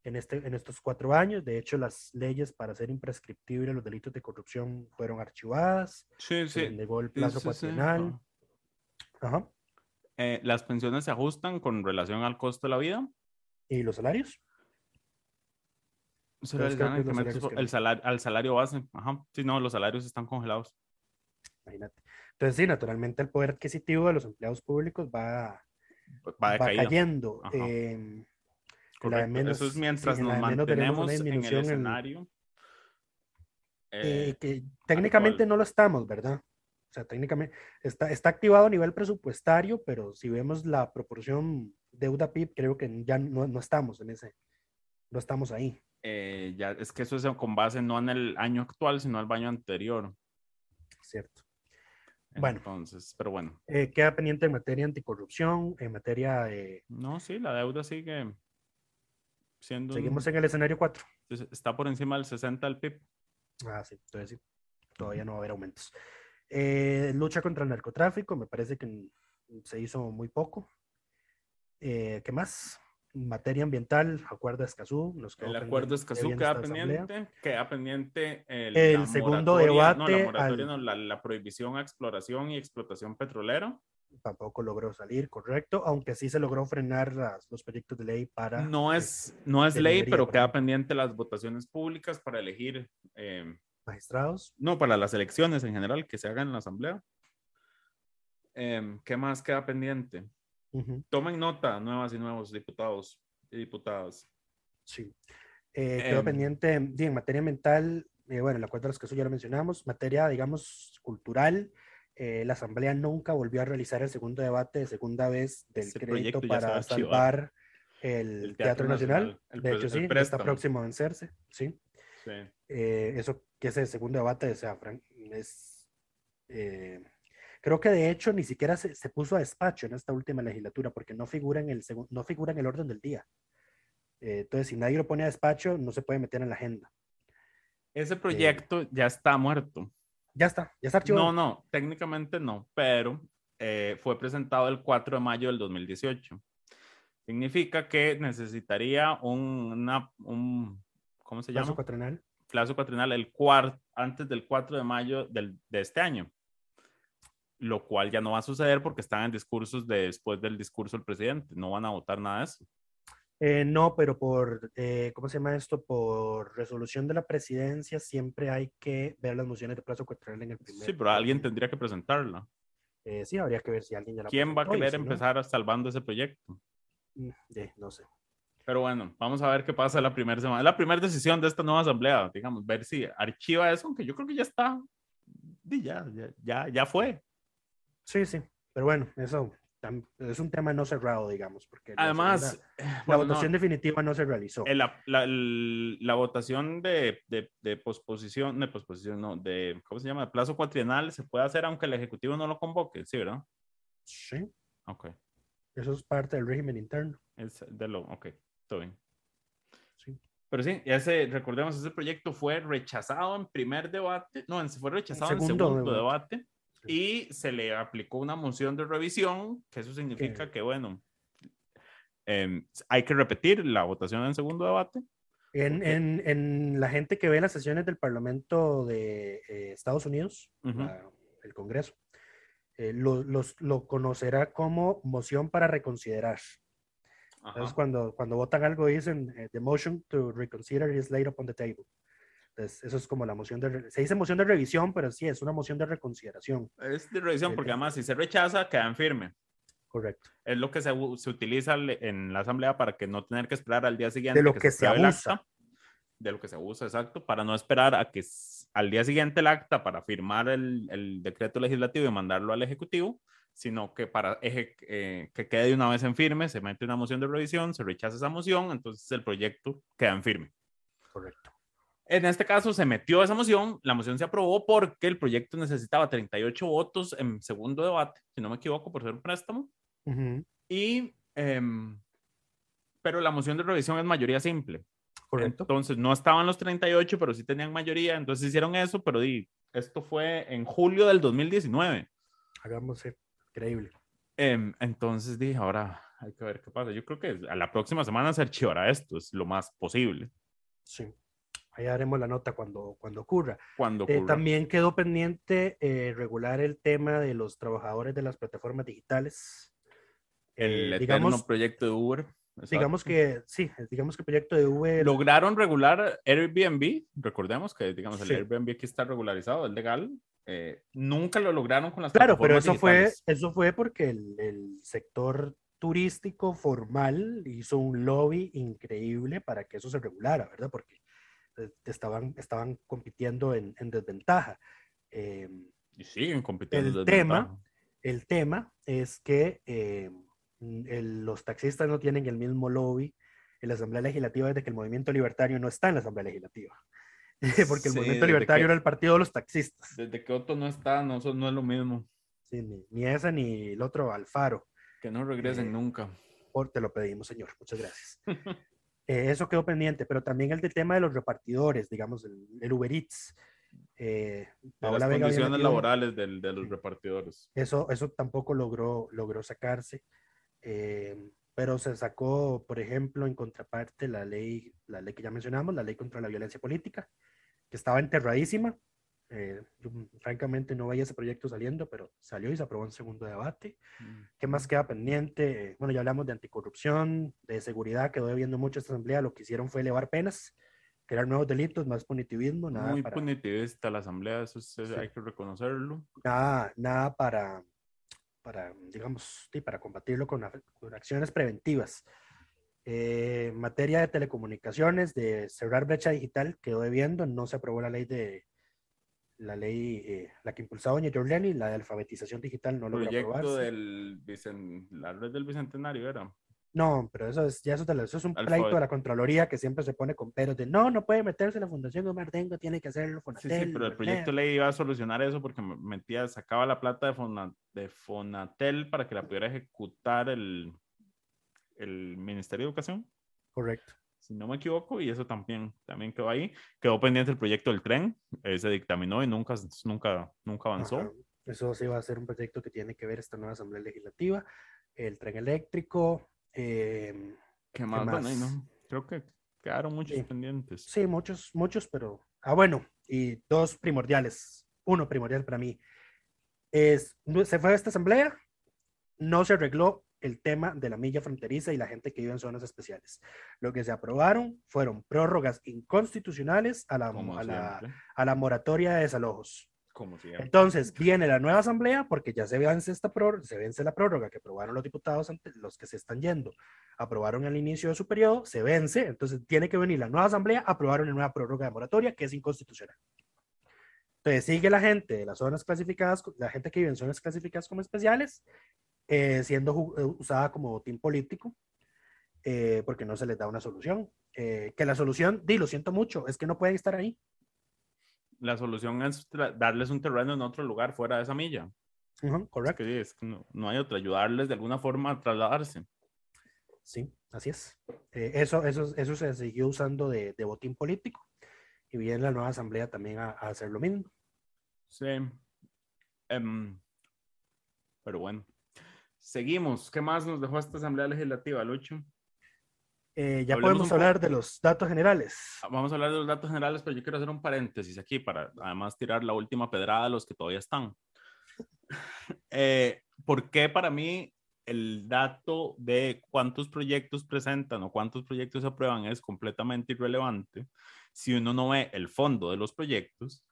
en, este, en estos cuatro años. De hecho, las leyes para hacer imprescriptibles los delitos de corrupción fueron archivadas. Sí, Se sí. negó el plazo sí, cuatrienal. ajá. Eh, las pensiones se ajustan con relación al costo de la vida. ¿Y los salarios? Se Entonces, que salarios el salario, al salario base. Ajá. Sí, no, los salarios están congelados. Imagínate. Entonces, sí, naturalmente el poder adquisitivo de los empleados públicos va, Va de va caída. cayendo. Em, menos- Eso es mientras nos mantenemos en el escenario. eh, que técnicamente actual. no lo estamos, ¿verdad? O sea, técnicamente está, está activado a nivel presupuestario, pero si vemos la proporción deuda-PIB, creo que ya no, no estamos en ese, no estamos ahí. Eh, ya, es que eso es con base no en el año actual, sino el año anterior. Cierto. Bueno. Entonces, pero bueno. Eh, queda pendiente en materia anticorrupción, en materia de... No, sí, la deuda sigue siendo... Seguimos en el escenario 4. Está por encima del 60 del PIB. Ah, sí, entonces sí, todavía no va a haber aumentos. Eh, lucha contra el narcotráfico, me parece que se hizo muy poco. Eh, ¿Qué más? Materia ambiental, acuerdo de Escazú. Nos el acuerdo de Escazú queda pendiente, queda pendiente el, el segundo debate. No, la, moratoria, no, la, la, prohibición a exploración y explotación petrolera. Tampoco logró salir, correcto, aunque sí se logró frenar las, los proyectos de ley para... No es, no es ley, pero queda pendiente las votaciones públicas para elegir... Eh, magistrados. No, para las elecciones en general que se hagan en la Asamblea. Eh, ¿Qué más queda pendiente? Tomen nota, nuevas y nuevos diputados y diputadas. Sí. Eh, quedó Em. pendiente sí, en materia mental, eh, bueno, el acuerdo de los que ya lo mencionamos, materia, digamos, cultural. eh, la Asamblea nunca volvió a realizar el segundo debate de segunda vez del crédito para salvar el, El Teatro, Nacional. Nacional, el de hecho, el sí, está próximo a vencerse, sí. Sí. Eh, eso, que ese segundo debate, o sea, Fran- es, eh, creo que de hecho ni siquiera se, se puso a despacho en esta última legislatura porque no figura en el, no figura en el orden del día. Eh, entonces, si nadie lo pone a despacho, no se puede meter en la agenda. Ese proyecto ya está muerto. Ya está, ya está archivado. No, no, técnicamente no, pero eh, fue presentado el 4 de mayo del 2018. Significa que necesitaría un, una, un ¿cómo se Plazo llama? cuatrenal. Plazo cuatrenal el cuar- antes del 4 de mayo del, de este año. Lo cual ya no va a suceder porque están en discursos de después del discurso del presidente. No van a votar nada de eso. Eh, no, pero por, eh, ¿cómo se llama esto? Por resolución de la presidencia siempre hay que ver las mociones de plazo cuatrenal en el primer. Sí, pero alguien tendría que presentarla. Eh, sí, habría que ver si alguien ya la ¿Quién va a querer si no, empezar a salvando ese proyecto? mm, no sé. Pero bueno, vamos a ver qué pasa la primera semana. Es la primera decisión de esta nueva asamblea, digamos, ver si archiva eso, aunque yo creo que ya está. Ya, ya, ya, ya fue. Sí, sí, pero bueno, eso es un tema no cerrado, digamos, porque Además, eh, la bueno, no, votación definitiva no se realizó. el- la, la- el- la votación de, de, de posposición, de posposición, no, de, ¿cómo se llama? De plazo cuatrienal se puede hacer aunque el Ejecutivo no lo convoque, ¿sí, verdad? Sí, Ok. eso es parte del régimen interno. Es de lo, ok, todo bien. Sí. Pero sí, ese, recordemos, ese proyecto fue rechazado en primer debate, no, en- fue rechazado en segundo segundo, debate. debate, y se le aplicó una moción de revisión, que eso significa Que- bueno, em, hay que repetir la votación en segundo debate. En, en, en la gente que ve las sesiones del Parlamento de eh, Estados Unidos, Ujú. la- el Congreso, eh, lo, los- lo conocerá como moción para reconsiderar. Ajá. Entonces, cuando, cuando votan algo, dicen eh, the motion to reconsider is laid upon the table. Entonces, eso es como la moción de. Se dice moción de revisión, pero sí, es una moción de reconsideración. Es de revisión, Eh, porque eh. además si se rechaza, queda en firme. Correcto. Es lo que se, se utiliza en la asamblea para que no tener que esperar al día siguiente. lo que se apruebe el abusa. acta. de lo que se abusa, exacto, para no esperar a que al día siguiente el acta para firmar el, el decreto legislativo y mandarlo al Ejecutivo, sino que para eje- eh, que quede de una vez en firme, se mete una moción de revisión, se rechaza esa moción, entonces el proyecto queda en firme. Correcto. En este caso se metió esa moción, la moción se aprobó porque el proyecto necesitaba 38 votos en segundo debate, si no me equivoco, por ser un préstamo. Ujú, Y, em, pero la moción de revisión es mayoría simple. Correcto. Entonces no estaban los 38, pero sí tenían mayoría, entonces hicieron eso, pero di, esto fue en julio del 2019. Hagamos eh, creíble. Em, entonces dije, ahora hay que ver qué pasa. Yo creo que a la próxima semana se archivará esto, es lo más posible. Sí. Ahí haremos la nota cuando, cuando ocurra. Cuando Eh, ocurra. también quedó pendiente eh, regular el tema de los trabajadores de las plataformas digitales. el Eh, eterno digamos, proyecto de Uber. digamos que sí, digamos que el proyecto de Uber lograron regular Airbnb. Recordemos que, digamos, el Sí. Airbnb aquí está regularizado, es legal. eh, nunca lo lograron con las Claro, pero plataformas eso fue, digitales. eso fue porque el, el sector turístico formal hizo un lobby increíble para que eso se regulara, ¿verdad? Porque eh, estaban, estaban compitiendo en, en desventaja. Eh, Y siguen compitiendo. El tema, el tema es que eh, el- los taxistas no tienen el mismo lobby en la Asamblea Legislativa desde que el movimiento libertario no está en la Asamblea Legislativa. [laughs] Porque el Sí, movimiento libertario que- era el partido de los taxistas. Desde que Otto no está, no, eso no es lo mismo. Sí, ni, ni esa ni el otro Alfaro. Que no regresen Eh, nunca. Por, te lo pedimos, señor. Muchas gracias. [laughs] Eh, eso quedó pendiente, pero también el del tema de los repartidores, digamos, el, el Uber Eats. Eh, De las Vega condiciones laborales del- de los repartidores. Eso, eso tampoco logró, logró sacarse. eh, pero se sacó, por ejemplo, en contraparte la ley, la ley que ya mencionamos, la ley contra la violencia política, que estaba enterradísima. Eh, yo, francamente no veía ese proyecto saliendo, pero salió y se aprobó en segundo debate. ¿Qué más queda pendiente? Eh, Bueno, ya hablamos de anticorrupción, de seguridad, quedó debiendo mucho esta asamblea. Lo que hicieron fue elevar penas, crear nuevos delitos, más punitivismo, nada Muy para, punitivista la asamblea, eso es- Sí. hay que reconocerlo. nada, nada para, para, digamos, sí, para combatirlo con acciones preventivas. Eh, en materia de telecomunicaciones, de cerrar brecha digital, quedó debiendo, no se aprobó la ley de la ley, eh, la que impulsaba doña Giorgiani, la de alfabetización digital no logró Proyecto aprobarse. del Bicen- la red del Bicentenario era. No, pero eso es, ya eso, te lo- eso es un Alfabet- pleito de la Contraloría que siempre se pone con peros de no, no puede meterse la Fundación Omar Dengo, tiene que hacerlo Sí, Fonatel. sí, pero el proyecto de Fonatel". ley iba a solucionar eso porque me- metía, sacaba la plata de, Fona- de Fonatel para que la pudiera ejecutar el, el Ministerio de Educación, Correcto. Si no me equivoco, y eso también, también quedó ahí. Quedó pendiente el proyecto del tren, eh, se dictaminó y nunca, nunca, nunca avanzó. Ajá. Eso sí va a ser un proyecto que tiene que ver esta nueva Asamblea Legislativa, el tren eléctrico, eh, ¿Qué más? Y más? no, creo que quedaron muchos Sí. pendientes. sí, muchos, muchos, pero, ah, bueno, y dos primordiales, uno primordial para mí, es, se fue a esta Asamblea, no se arregló el tema de la milla fronteriza y la gente que vive en zonas especiales. Lo que se aprobaron fueron prórrogas inconstitucionales a la, a la, a la moratoria de desalojos. Como. Entonces, viene la nueva asamblea porque ya se vence esta prórroga, se vence la prórroga que aprobaron los diputados, ante- los que se están yendo, aprobaron al inicio de su periodo, se vence, entonces tiene que venir la nueva asamblea, aprobar una nueva prórroga de moratoria que es inconstitucional. Entonces, sigue la gente de las zonas clasificadas, la gente que vive en zonas clasificadas como especiales, eh, siendo eh, usada como botín político, eh, porque no se les da una solución. Eh, que la solución, di, lo siento mucho, es que no pueden estar ahí. La solución es darles un terreno en otro lugar fuera de esa milla. Correcto. que, es que no, no hay otra, ayudarles de alguna forma a trasladarse. Sí, así es. Eso, eso, eso se siguió usando de, de botín político y viene la nueva asamblea también a, a hacer lo mismo. Sí. Em, pero bueno. Seguimos. ¿Qué más nos dejó esta Asamblea Legislativa, Lucho? Eh, ya Hablemos podemos hablar de los datos generales. Vamos a hablar de los datos generales, pero yo quiero hacer un paréntesis aquí para además tirar la última pedrada a los que todavía están. [laughs] Eh, ¿Por qué para mí el dato de cuántos proyectos presentan o cuántos proyectos se aprueban es completamente irrelevante si uno no ve el fondo de los proyectos?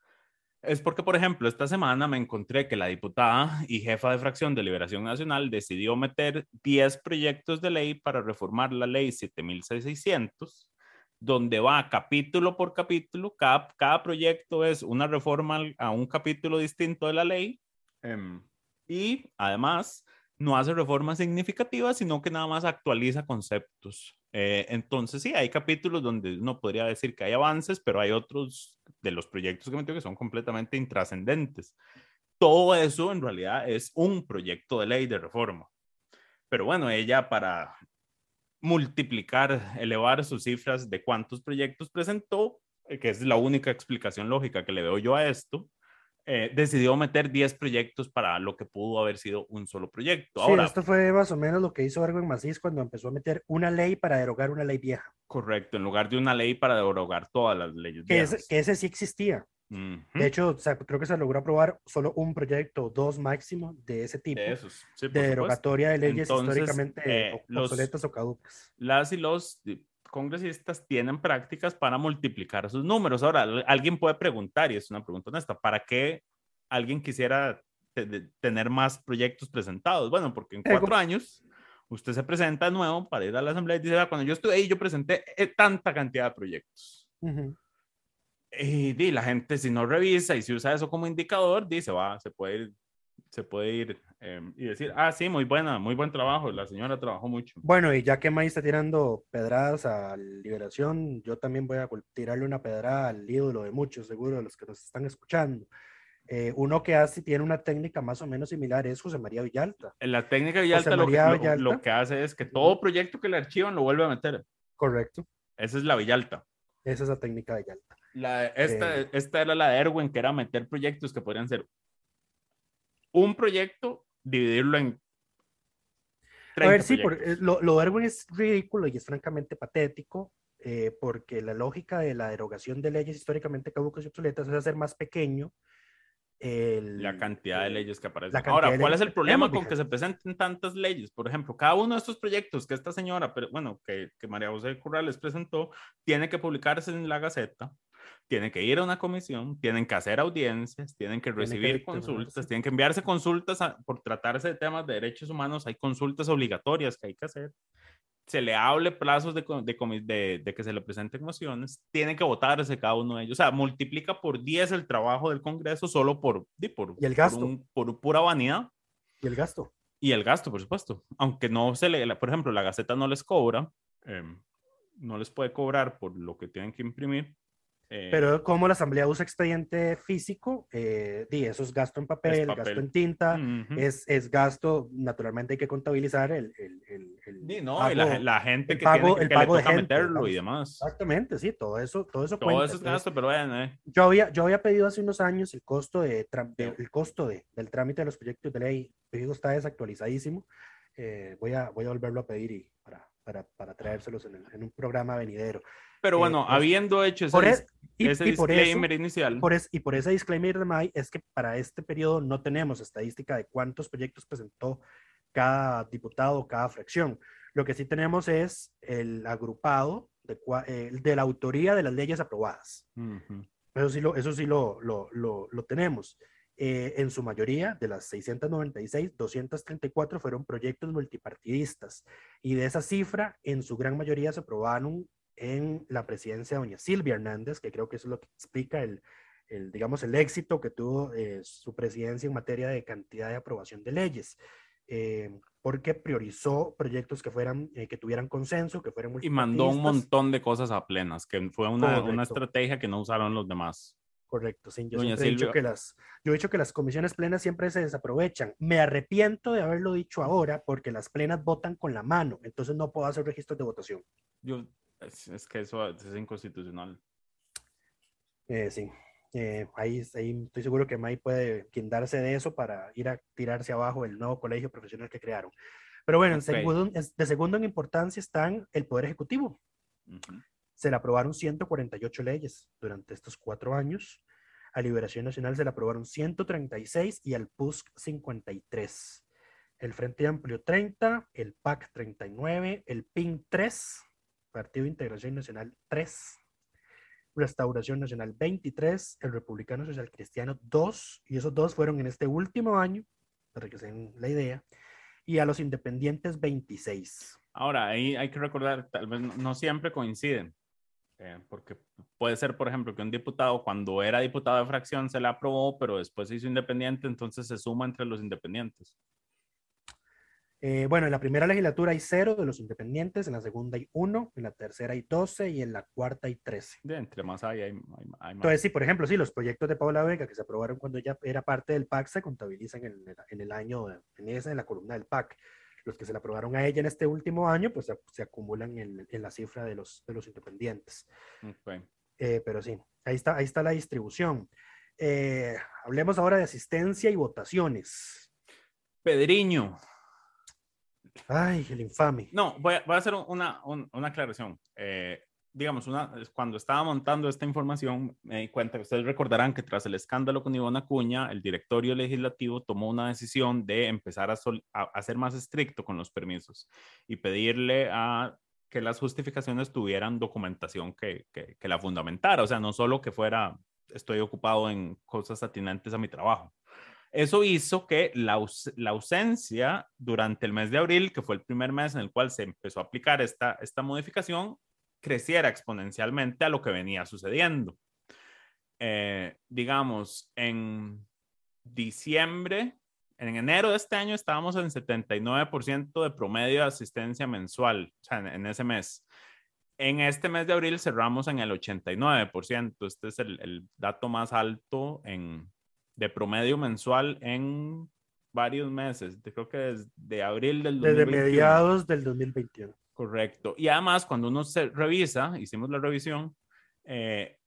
Es porque, por ejemplo, esta semana me encontré que la diputada y jefa de fracción de Liberación Nacional decidió meter 10 proyectos de ley para reformar la ley 7600 donde va capítulo por capítulo, cada, cada proyecto es una reforma a un capítulo distinto de la ley. Em, y además no hace reformas significativas, sino que nada más actualiza conceptos. Eh, entonces sí, hay capítulos donde uno podría decir que hay avances, pero hay otros de los proyectos que metió que son completamente intrascendentes. Todo eso en realidad es un proyecto de ley de reforma. Pero bueno, ella para multiplicar, elevar sus cifras de cuántos proyectos presentó, eh, que es la única explicación lógica que le veo yo a esto, eh, decidió meter 10 proyectos para lo que pudo haber sido un solo proyecto. Sí, esto fue más o menos lo que hizo Erwin Macís cuando empezó a meter una ley para derogar una ley vieja. correcto, en lugar de una ley para derogar todas las leyes. Que, ese, viejas. que ese sí existía. De hecho, o sea, creo que se logró aprobar solo un proyecto, dos máximo, de ese tipo, de esos, sí, de derogatoria de leyes Entonces, históricamente eh, los- obsoletas o caducas. las y los congresistas tienen prácticas para multiplicar sus números. Ahora, al- alguien puede preguntar, y es una pregunta honesta, ¿para qué alguien quisiera tener más proyectos presentados? Bueno, porque en cuatro años usted se presenta de nuevo para ir a la asamblea y dice, "Ah, cuando yo estuve ahí, yo presenté eh, tanta cantidad de proyectos. Y di, la gente si no revisa y si usa eso como indicador, dice, va, se puede ir, se puede ir em, y decir, ah, sí, muy buena, muy buen trabajo, la señora trabajó mucho. Bueno, y ya que May está tirando pedradas a Liberación, yo también voy a tirarle una pedrada al ídolo de muchos, seguro, de los que nos están escuchando. Eh, uno que hace, tiene una técnica más o menos similar es José María Villalta. En la técnica Villalta lo, que- lo- Villalta. lo que hace es que todo proyecto que le archivan lo vuelve a meter. Correcto. Esa es la Villalta. Esa es la técnica de Villalta. La, esta, Eh. esta era la de Erwin, que era meter proyectos que podrían ser un proyecto, dividirlo en. A 30 ver, sí, por- lo, lo de Erwin es ridículo y es francamente patético, eh, porque la lógica de la derogación de leyes históricamente caducas y obsoletas es hacer más pequeño el- la cantidad de leyes que aparecen. Ahora, ¿cuál es el problema con que se presenten tantas leyes? Por ejemplo, cada uno de estos proyectos que esta señora, pero bueno, que, que María José Corrales presentó, tiene que publicarse en la Gaceta, tiene que ir a una comisión, tienen que hacer audiencias, tienen que que recibir dictaminarse. consultas, tienen que enviarse consultas a- por tratarse de temas de derechos humanos, hay consultas obligatorias que hay que hacer. Se le hable plazos de, de, de- de que se le presenten mociones, tiene que votarse cada uno de ellos. O sea, multiplica por 10 el trabajo del Congreso solo por, por, Y el por gasto. un- por pura vanidad. y el gasto. Y el gasto, por supuesto. Aunque no se le, por ejemplo, la Gaceta no les cobra, em, no les puede cobrar por lo que tienen que imprimir. Eh, Pero como la asamblea usa expediente físico, eh, di, eso es gasto en papel, papel. gasto en tinta, ujú. es, es gasto, naturalmente hay que contabilizar el, el, el, el Sí, no, y la, pago- la gente que, pago- tiene que, el que le pago de toca gente, meterlo y digamos. demás. Exactamente, sí, todo eso, todo eso Todo cuenta. eso es entonces, gasto, pero bueno, eh, Yo había, yo había pedido hace unos años el costo, de, de- el costo de, del trámite de los proyectos de ley. El pedido está desactualizadísimo. Eh, voy, a, voy a volverlo a pedir y para, para, para traérselos en, en un programa venidero. Pero Eh, bueno, pues, habiendo hecho ese, Por es- y, ese y por eso, disclaimer inicial, por es- y por ese disclaimer de May es que para este periodo no tenemos estadística de cuántos proyectos presentó cada diputado, cada fracción. Lo que sí tenemos es el agrupado de, de la autoría de las leyes aprobadas. Ujú. Eso sí lo, eso sí lo, lo, lo, lo tenemos. Eh, en su mayoría, de las 696, 234 fueron proyectos multipartidistas. Y de esa cifra, en su gran mayoría se aprobaron en la presidencia de doña Silvia Hernández, que creo que eso es lo que explica el, el digamos, el éxito que tuvo eh, su presidencia en materia de cantidad de aprobación de leyes. Eh, porque priorizó proyectos que fueran, eh, que tuvieran consenso, que fueran y mandó un montón de cosas a plenas, que fue una, una estrategia que no usaron los demás. Correcto, sí. Yo Doña he dicho que las, yo he dicho que las comisiones plenas siempre se desaprovechan. Me arrepiento de haberlo dicho ahora porque las plenas votan con la mano, entonces no puedo hacer registros de votación. Yo, es, es que eso es inconstitucional. Eh, sí, eh, ahí, ahí estoy seguro que May puede quindarse de eso para ir a tirarse abajo el nuevo colegio profesional que crearon. Pero bueno, en Ok. segundo- de segundo en importancia están el Poder Ejecutivo. Ujú. Se le aprobaron 148 leyes durante estos cuatro años. A Liberación Nacional se le aprobaron 136 y al PUSC 53. El Frente Amplio 30, el PAC 39, el PIN 3, Partido de Integración Nacional 3, Restauración Nacional 23, el Republicano Social Cristiano 2, y esos dos fueron en este último año, para que se den la idea, y a los independientes 26. Ahora, ahí hay que recordar, tal vez no, siempre coinciden, eh, porque puede ser, por ejemplo, que un diputado cuando era diputado de fracción se le aprobó, pero después se hizo independiente, entonces se suma entre los independientes. Eh, bueno, en la primera legislatura hay cero de los independientes, en la segunda hay uno, en la tercera hay 12 y en la cuarta hay 13. De entre más hay, hay, hay- hay más. Entonces, sí, por ejemplo, sí, los proyectos de Paula Vega que se aprobaron cuando ella era parte del PAC se contabilizan en el, en el año, en esa, en la columna del PAC. Los que se le aprobaron a ella en este último año, pues se, se acumulan en, en la cifra de los, de los independientes. Ok. Eh, pero sí, ahí está, ahí está la distribución. Eh, hablemos ahora de asistencia y votaciones. Pedriño. Ay, el infame. No, voy a, voy a hacer una, un- una aclaración. Eh, digamos, una, cuando estaba montando esta información, me di cuenta que ustedes recordarán que tras el escándalo con Iván Acuña, el directorio legislativo tomó una decisión de empezar a, sol- a, a ser más estricto con los permisos y pedirle a que las justificaciones tuvieran documentación que, que, que la fundamentara, o sea, no solo que fuera, estoy ocupado en cosas atinentes a mi trabajo. Eso hizo que la, la ausencia durante el mes de abril, que fue el primer mes en el cual se empezó a aplicar esta, esta modificación, creciera exponencialmente a lo que venía sucediendo. eh, digamos, en diciembre, en enero de este año estábamos en 79% de promedio de asistencia mensual, o sea, en, ese mes. En este mes de abril cerramos en el 89%. Este es el dato más alto en, de promedio mensual en varios meses. Creo que desde abril del 2021. Desde mediados del 2021. Correcto. Y además, cuando uno se revisa, hicimos la revisión, eh,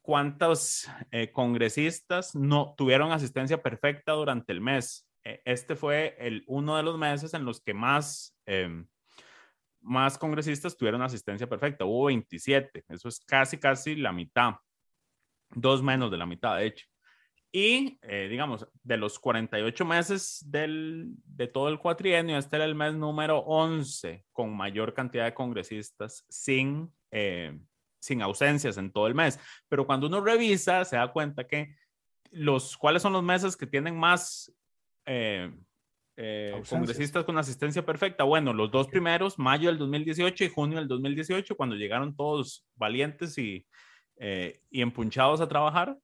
¿cuántos eh, congresistas no tuvieron asistencia perfecta durante el mes? Eh, este fue el, uno de los meses en los que más, em, más congresistas tuvieron asistencia perfecta. Hubo 27. Eso es casi, casi la mitad. Dos menos de la mitad, de hecho. Y, eh, digamos, de los 48 meses del, de todo el cuatrienio, este era el mes número 11 con mayor cantidad de congresistas sin, eh, sin ausencias en todo el mes. Pero cuando uno revisa, se da cuenta que los, ¿cuáles son los meses que tienen más eh, congresistas con asistencia perfecta? Bueno, los dos primeros, mayo del 2018 y junio del 2018, cuando llegaron todos valientes y, y empunchados a trabajar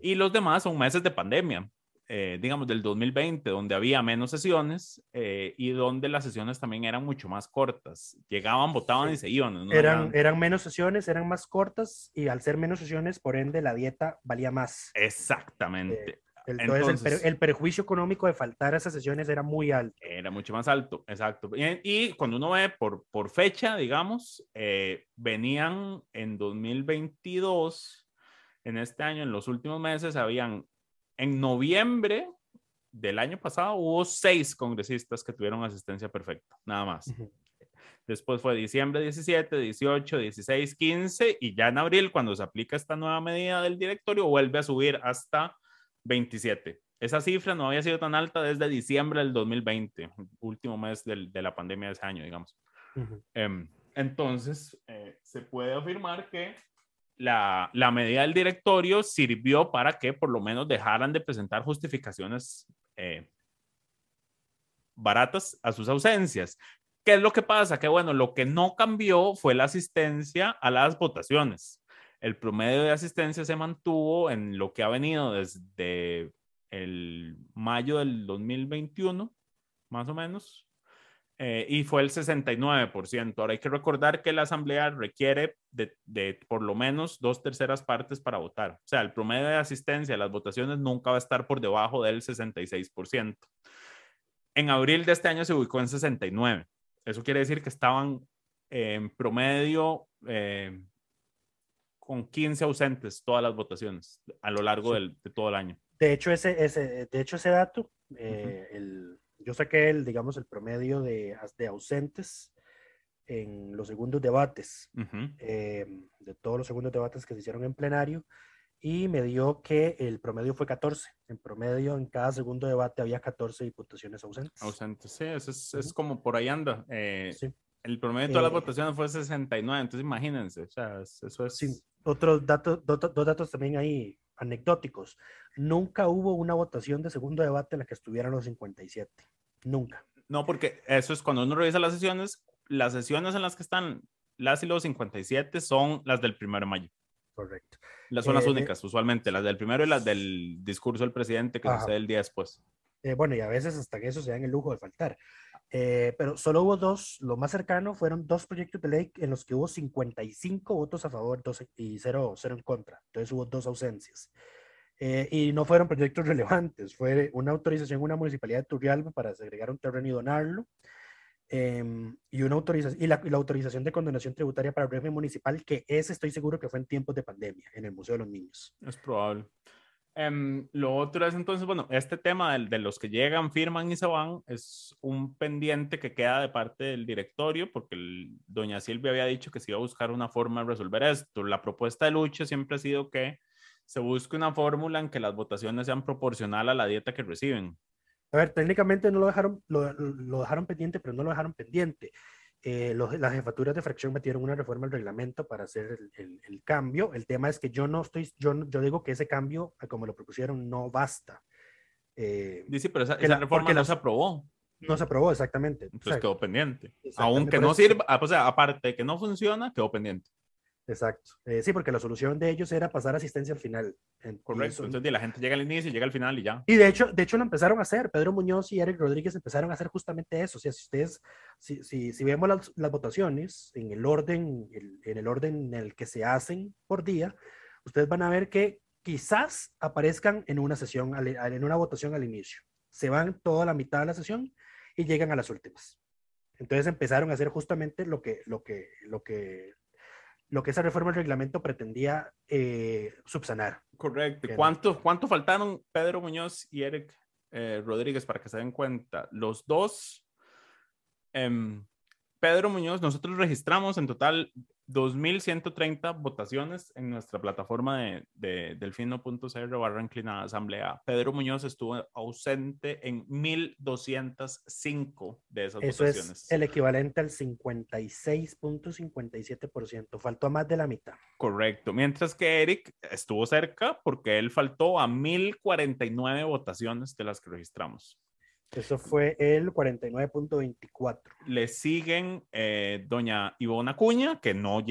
y los demás son meses de pandemia, eh, digamos del 2020, donde había menos sesiones eh, y donde las sesiones también eran mucho más cortas. Llegaban, votaban y se iban. eran, eran menos sesiones, eran más cortas y al ser menos sesiones, por ende, la dieta valía más. Exactamente. Eh, entonces, el, perjuicio económico de faltar a esas sesiones era muy alto. Era mucho más alto, exacto. Y, y cuando uno ve por, por fecha, digamos, venían en 2022 en este año, en los últimos meses, habían, en noviembre del año pasado, hubo seis congresistas que tuvieron asistencia perfecta, nada más. Después fue diciembre 17, 18, 16, 15 y ya en abril, cuando se aplica esta nueva medida del directorio, vuelve a subir hasta 27. Esa cifra no había sido tan alta desde diciembre del 2020, último mes del, de la pandemia de ese año, digamos. Um, entonces, eh, se puede afirmar que la, la, medida del directorio sirvió para que por lo menos dejaran de presentar justificaciones eh, baratas a sus ausencias. ¿Qué es lo que pasa? Que bueno, lo que no cambió fue la asistencia a las votaciones. El promedio de asistencia se mantuvo en lo que ha venido desde el mayo del 2021, más o menos, eh, y fue el 69%. Ahora hay que recordar que la Asamblea requiere de, de, por lo menos dos terceras partes para votar. O sea, el promedio de asistencia a las votaciones nunca va a estar por debajo del 66%. En abril de este año se ubicó en 69. Eso quiere decir que estaban en promedio eh, con 15 ausentes todas las votaciones a lo largo sí. del, de todo el año. De hecho, ese, ese, de hecho, ese dato, eh, uh -huh. el yo saqué el, digamos, el promedio de, de ausentes en los segundos debates, uh -huh. eh, de todos los segundos debates que se hicieron en plenario, y me dio que el promedio fue 14. En promedio, en cada segundo debate había 14 diputaciones ausentes. Ausentes, sí, eso es, uh -huh. es como por ahí anda. Eh, sí. El promedio de todas eh, las votaciones fue 69, entonces imagínense, o sea, eso es... Sí, otros datos, dos, dos datos también ahí anecdóticos. Nunca hubo una votación de segundo debate en la que estuvieran los 57. Nunca. No, porque eso es cuando uno revisa las sesiones, las sesiones en las que están las y los 57 son las del primero de mayo. Correcto. Las son eh, las únicas, de... usualmente, las del primero y las del discurso del presidente que sucede el día después. Eh, bueno, y a veces hasta que eso se dan el lujo de faltar. Eh, pero solo hubo dos, lo más cercano fueron dos proyectos de ley en los que hubo 55 votos a favor 12, y cero, cero en contra. Entonces hubo dos ausencias. Eh, y no fueron proyectos relevantes, fue una autorización una municipalidad de Turrialba para segregar un terreno y donarlo, eh, y, una autorización, y la, y, la, autorización de condonación tributaria para el régimen municipal, que ese estoy seguro que fue en tiempos de pandemia, en el Museo de los Niños. Es probable. Um, lo otro es entonces, bueno, este tema de, de, los que llegan, firman y se van es un pendiente que queda de parte del directorio, porque el, doña Silvia había dicho que se iba a buscar una forma de resolver esto. La propuesta de lucha siempre ha sido que se busque una fórmula en que las votaciones sean proporcional a la dieta que reciben. A ver, técnicamente no lo dejaron, lo, lo dejaron pendiente, pero no lo dejaron pendiente. Eh, los, las jefaturas de fracción metieron una reforma al reglamento para hacer el, el, el, cambio. El tema es que yo no estoy, yo, yo digo que ese cambio, como lo propusieron, no basta. Eh, Dice, pero esa, esa la, reforma no se aprobó. No se aprobó, exactamente. Entonces o sea, quedó pendiente. Aunque no sirva, o sea, aparte de que no funciona, quedó pendiente. Exacto. Eh, sí, porque la solución de ellos era pasar asistencia al final. En- Correcto. eso- Entonces, la gente llega al inicio y llega al final y ya. Y de hecho, de hecho lo empezaron a hacer. Pedro Muñoz y Eric Rodríguez empezaron a hacer justamente eso. O sea, si ustedes, si, si, si vemos las, las votaciones en el orden, el- en el orden en el que se hacen por día, ustedes van a ver que quizás aparezcan en una sesión, en una votación al inicio. Se van toda la mitad de la sesión y llegan a las últimas. Entonces empezaron a hacer justamente lo que, lo que, lo que, lo que esa reforma del reglamento pretendía eh, subsanar. Correcto. ¿Cuánto, ¿Cuánto faltaron Pedro Muñoz y Eric eh, Rodríguez para que se den cuenta? Los dos, em, Pedro Muñoz, nosotros registramos en total 2.130 votaciones en nuestra plataforma de, de delfino.cr barra inclinada asamblea. Pedro Muñoz estuvo ausente en 1.205 de esas Eso votaciones. es el equivalente al 56.57%. Faltó a más de la mitad. Correcto. Mientras que Eric estuvo cerca porque él faltó a 1049 votaciones de las que registramos. Eso fue el 49.24. Le siguen eh, doña Ivona Acuña, que no,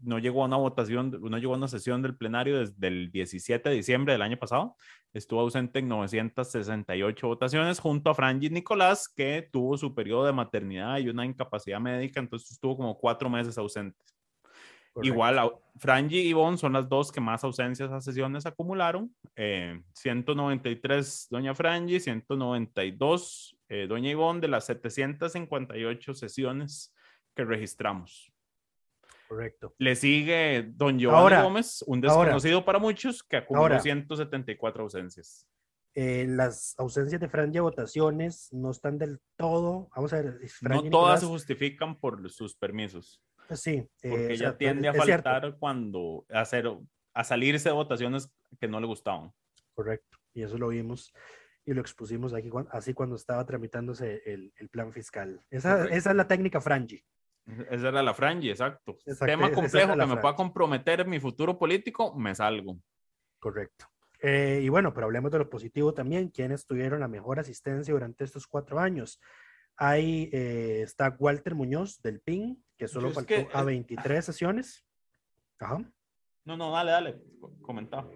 no llegó a una votación, no llegó a una sesión del plenario desde el 17 de diciembre del año pasado. Estuvo ausente en 968 votaciones junto a Franji Nicolás, que tuvo su periodo de maternidad y una incapacidad médica, entonces estuvo como cuatro meses ausente. Correcto. Igual, a- Franji y Ivonne son las dos que más ausencias a sesiones acumularon. Eh, 193 doña Franji, 192 eh, doña Ivonne de las 758 sesiones que registramos. Correcto. Le sigue don Giovanni Ahora, Gómez, un ahora. desconocido para muchos, que acumuló Ahora. 174 ausencias. Eh, las ausencias de Franja de votaciones no están del todo. Vamos a ver. Franja No y todas se Nicolás- justifican por sus permisos, Sí. eh, porque o ella sea, tiende a faltar cuando a, hacer, a salirse de votaciones que no le gustaban. Correcto. Y eso lo vimos y lo expusimos aquí, así cuando estaba tramitándose el, el plan fiscal. Esa, esa es la técnica Frangi. [laughs] Esa era la Frangi, exacto. Exacto, Tema complejo que me pueda comprometer mi futuro político, me salgo. Correcto. Eh, y bueno, pero hablemos de lo positivo también. ¿Quiénes tuvieron la mejor asistencia durante estos cuatro años? Ahí eh, está Walter Muñoz del PIN, que solo es faltó que, a eh, 23 sesiones. Ajá. No, no, dale, dale, comenta.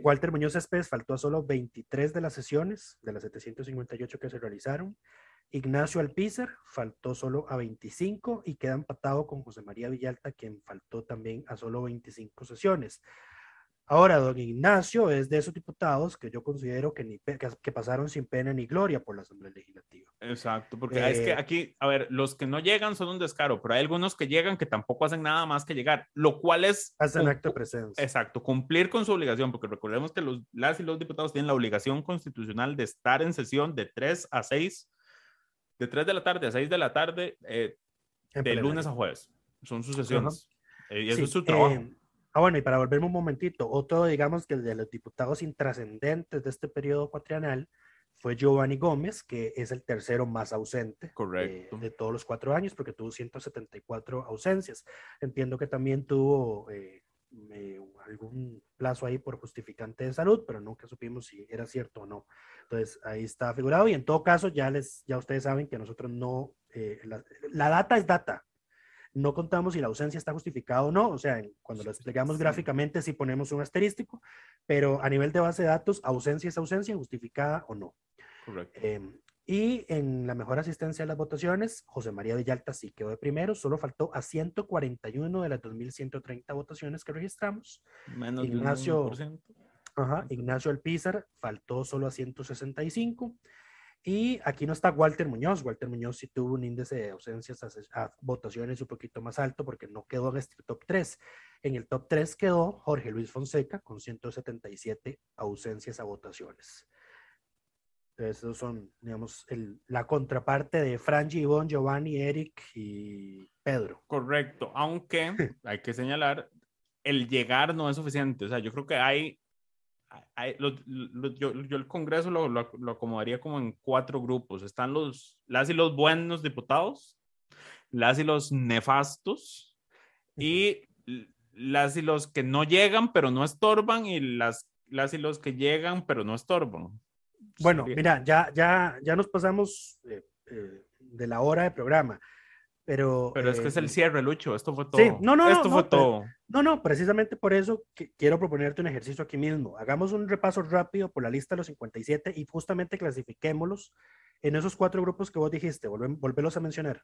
Walter Muñoz Céspedes faltó a solo 23 de las sesiones, de las 758 que se realizaron. Ignacio Alpícer faltó solo a 25 y queda empatado con José María Villalta, quien faltó también a solo 25 sesiones. Ahora, don Ignacio es de esos diputados que yo considero que, ni, que, que pasaron sin pena ni gloria por la Asamblea Legislativa. Exacto, porque es que Eh, aquí, a ver, los que no llegan son un descaro, pero hay algunos que llegan que tampoco hacen nada más que llegar, lo cual es... Hacen acto de presencia. Exacto, cumplir con su obligación, porque recordemos que los, las y los diputados tienen la obligación constitucional de estar en sesión de 3 a 6, de 3 de la tarde a 6 de la tarde, eh, de plenario. lunes a jueves. Son sus sesiones. Eh, y eso Sí, es su trabajo. Eh, ah, bueno, y para volverme un momentito, otro, digamos, que de los diputados intrascendentes de este periodo cuatrienal fue Giovanni Gómez, que es el tercero más ausente de- Correcto. de, todos los cuatro años, porque tuvo 174 ausencias. Entiendo que también tuvo eh, eh, algún plazo ahí por justificante de salud, pero nunca supimos si era cierto o no. Entonces, ahí está figurado y en todo caso, ya, les, ya ustedes saben que nosotros no, eh, la, la data es data. No contamos si la ausencia está justificada o no, o sea, cuando lo explicamos Sí. gráficamente sí ponemos un asterístico, pero a nivel de base de datos, ausencia es ausencia, justificada o no. Correcto. Em, y en la mejor asistencia a las votaciones, José María Villalta sí quedó de primero, solo faltó a 141 de las 2.130 votaciones que registramos. Menos Ignacio- de un 1%. Ajá, Ignacio Alpizar faltó solo a 165. Y aquí no está Walter Muñoz. Walter Muñoz sí tuvo un índice de ausencias a, a votaciones un poquito más alto porque no quedó en este top 3. En el top 3 quedó Jorge Luis Fonseca con 177 ausencias a votaciones. Entonces, esos son, digamos, el- la contraparte de Franji, Ivonne, Giovanni, Eric y Pedro. Correcto, aunque [laughs] hay que señalar, el llegar no es suficiente. O sea, yo creo que hay, hay- lo- lo- yo, yo el Congreso lo, lo- acomodaría como en cuatro grupos. Están los, las y los buenos diputados, las y los nefastos, y las y los que no llegan pero no estorban, y las, las y los que llegan pero no estorban. Bueno, Sería- mira, ya, ya, ya nos pasamos eh, eh, de la hora de programa. Pero... Pero es que es el eh, cierre, Lucho. Esto fue todo. Sí, no, no, Esto no, fue no, todo. No, no, precisamente por eso que quiero proponerte un ejercicio aquí mismo. Hagamos un repaso rápido por la lista de los 57 y justamente clasifiquémoslos en esos cuatro grupos que vos dijiste. Volvelos a mencionar.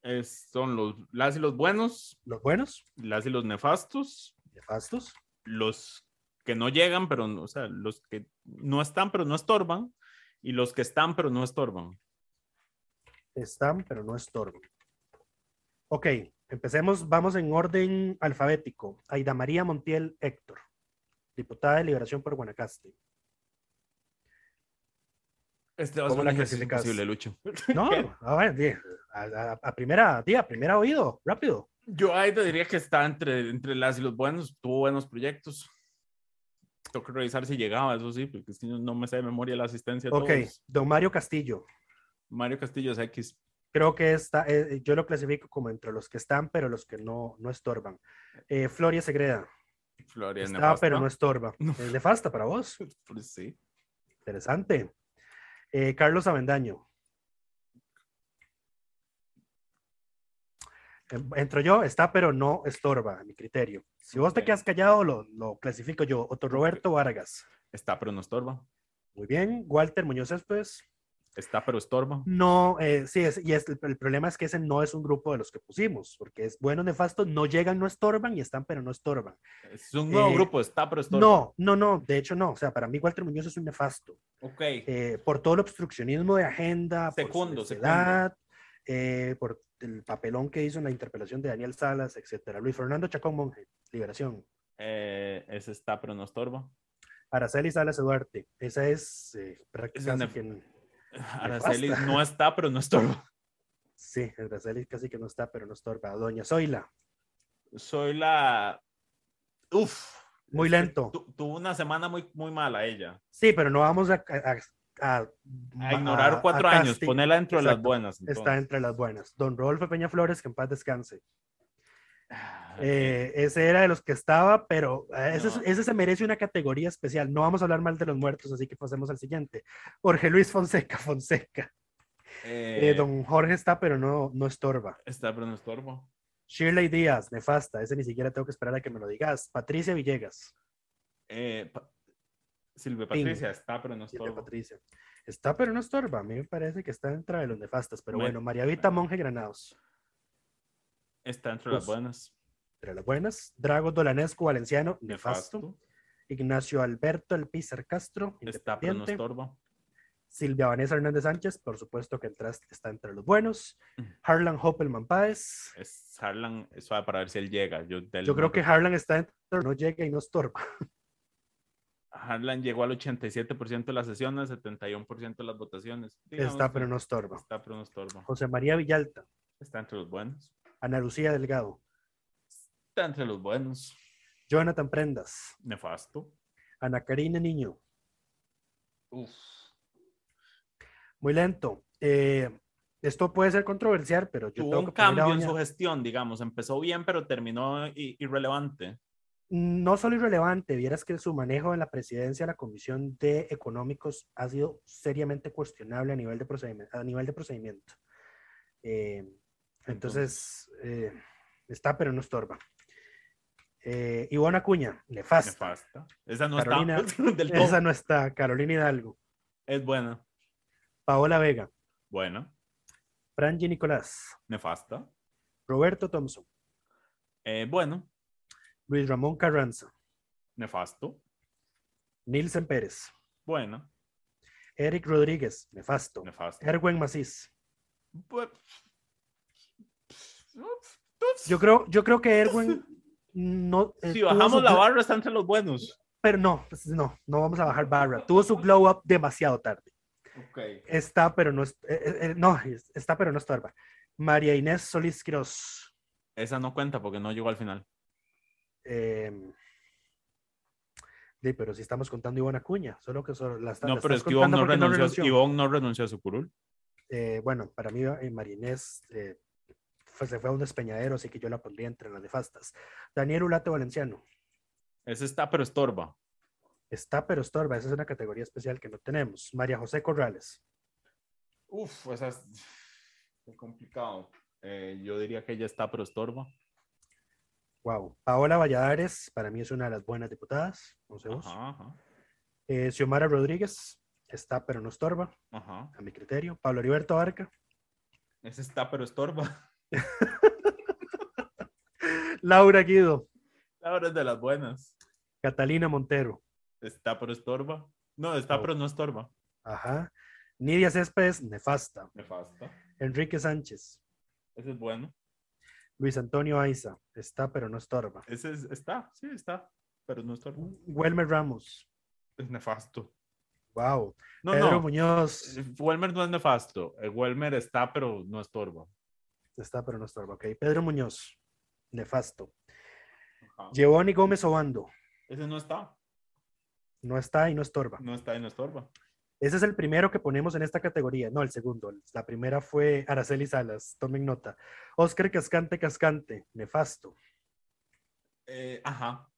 Es- son los las y los buenos, Los buenos, las y los nefastos, nefastos, los que no llegan, pero no, o sea, los que no están, pero no estorban, y los que están, pero no estorban. están, pero no estorban. Ok, empecemos, vamos en orden alfabético. Aida María Montiel Héctor, diputada de Liberación por Guanacaste. Este va a ¿Cómo ser la clasificas? imposible, Lucho. [laughs] No, a ver, a, a- a primera, di, a primera oído, rápido. Yo ahí te diría que está entre, entre las y los buenos, tuvo buenos proyectos. Tengo que revisar si llegaba, eso sí, porque es que no me sé de memoria la asistencia. Ok, todos. don Mario Castillo. Mario Castillo es X. Creo que está, eh, yo lo clasifico como entre los que están, pero los que no, no estorban. Eh, Floria Segreda. Floria Está, nefasta. pero no estorba. No. Es nefasta para vos. [laughs] Pues sí. Interesante. Eh, Carlos Avendaño. Em- Entro yo, está, pero no estorba, a mi criterio. Si vos te quedas callado, lo, lo clasifico yo. Otto Roberto Vargas. Está, pero no estorba. Muy bien. Walter Muñoz Céspedes. Está, pero estorba. No, eh, sí, es, y es, el, el problema es que ese no es un grupo de los que pusimos, porque es bueno, nefasto, no llegan, no estorban y están, pero no estorban. Es un nuevo Eh, grupo, está, pero estorba. No, no, no, de hecho no. O sea, para mí Walter Muñoz es un nefasto. Ok. eh, por todo el obstruccionismo de agenda, Secundo, por su eh, por el papelón que hizo en la interpelación de Daniel Salas, etcétera. Luis Fernando Chacón Monje, Liberación. Ese está, pero no estorba. Araceli Salas Duarte, esa es eh, es prácticamente quien... [laughs] Araceli no está, pero no estorba. Sí, Araceli casi que no está, pero no estorba. Doña Zoila, Soy la. Uf. muy Es que lento. tu- tuvo una semana muy, muy mala ella. Sí, pero no vamos a... a- a- A ignorar cuatro años, casti- ponerla dentro de las buenas. Está entre las buenas. Don Rodolfo Peña Flores, que en paz descanse. Eh, ese era de los que estaba, pero eh, ese, es- No. ese se merece una categoría especial. No vamos a hablar mal de los muertos, así que pasemos al siguiente. Jorge Luis Fonseca, [laughs] Fonseca. Eh, Eh, don Jorge está, pero no, no estorba. Está, pero no estorba. Shirley Díaz, nefasta. Ese ni siquiera tengo que esperar a que me lo digas. Patricia Villegas. Pa- Silvia Ping. Patricia está, pero no Silvia estorba. Patricia. Está, pero no estorba. A mí me parece que está entre los nefastas. Pero Me- bueno, María Vita Monje Granados. Está entre las buenas. Entre las buenas. Drago Dolanesco Valenciano, nefasto. Nefasto. Ignacio Alberto El Pizar Castro, Está, pero no estorba. Silvia Vanessa Hernández Sánchez, por supuesto que entras- está entre los buenos. Ujú. Harlan Hoppelman Páez. Es Harlan, es suave para ver si él llega. Yo, creo que Harlan está entre no llega y no estorba. [laughs] Harlan llegó al 87% de las sesiones, 71% de las votaciones. Digamos Está, pero no estorba. Está, pero no estorba. José María Villalta, Está entre los buenos. Ana Lucía Delgado, Está entre los buenos. Jonathan Prendas, Nefasto. Ana Karina Niño. Uf. Muy lento. Eh, esto puede ser controversial, pero yo Tuvo tengo un que a cambio en su gestión, digamos. Empezó bien, pero terminó irrelevante. no solo irrelevante, vieras que su manejo en la presidencia de la Comisión de Económicos ha sido seriamente cuestionable a nivel de procedimiento. A nivel de procedimiento. Eh, entonces, eh, está, pero no estorba. Eh, Ivonne Acuña, nefasta. Nefasta. Esa no Carolina, está [laughs] del. Esa no está. Carolina Hidalgo. Es buena. Paola Vega. Buena. Franji Nicolás. Nefasta. Roberto Thompson. Eh, bueno. Luis Ramón Carranza. Nefasto. Nilsen Pérez. Buena. Eric Rodríguez. Nefasto. Nefasto. Erwin Macís. Bu- Yo creo, yo creo que Erwin [laughs] no. eh, Si bajamos su la barra, está entre los buenos. Pero no, pues no, no vamos a bajar barra. Tuvo su glow up demasiado tarde. Está, pero no, es- eh, eh, eh, no, es- está, pero no estorba. María Inés Solís Quiroz. Esa no cuenta porque no llegó al final. eh, sí, pero si estamos contando Ivonne Acuña, solo que solo la, está- No, la pero es que Ivonne no, renunció, Ivonne no renunció a su curul. Eh, bueno, para mí eh, María Inés se fue a un despeñadero, así que yo la pondría entre las nefastas. Daniel Ulate Valenciano. Ese está, pero estorba. Está, pero estorba. Esa es una categoría especial que no tenemos. María José Corrales. Uf, esa es qué complicado. Eh, yo diría que ella está, pero estorba. Wow. Paola Valladares, para mí es una de las buenas diputadas. No sé vos. Ajá, ajá, Eh, Xiomara Rodríguez, está pero no estorba, ajá. a mi criterio. Pablo Heriberto Barca. Ese está, pero estorba. [laughs] [laughs] Laura Guido. Ahora es de las buenas. Catalina Montero. Está, pero estorba. No, está, pero no estorba. Ajá. Nidia Céspedes, nefasta. Nefasta. Enrique Sánchez. Ese es bueno. Luis Antonio Aiza. Está pero no estorba. Ese es- está, sí, está, pero no estorba. Welmer Ramos. Es nefasto. Wow. No, Pedro no. Muñoz. eh, Welmer no es nefasto. El Welmer está, pero no estorba. Está pero no estorba. Ok. Pedro Muñoz. Nefasto. Ajá. Giovanni Gómez Obando. Ese no está. No está y no estorba. No está y no estorba. Ese es el primero que ponemos en esta categoría. No, el segundo. La primera fue Araceli Salas. Tomen nota. Oscar Cascante Cascante. Nefasto. Eh, ajá.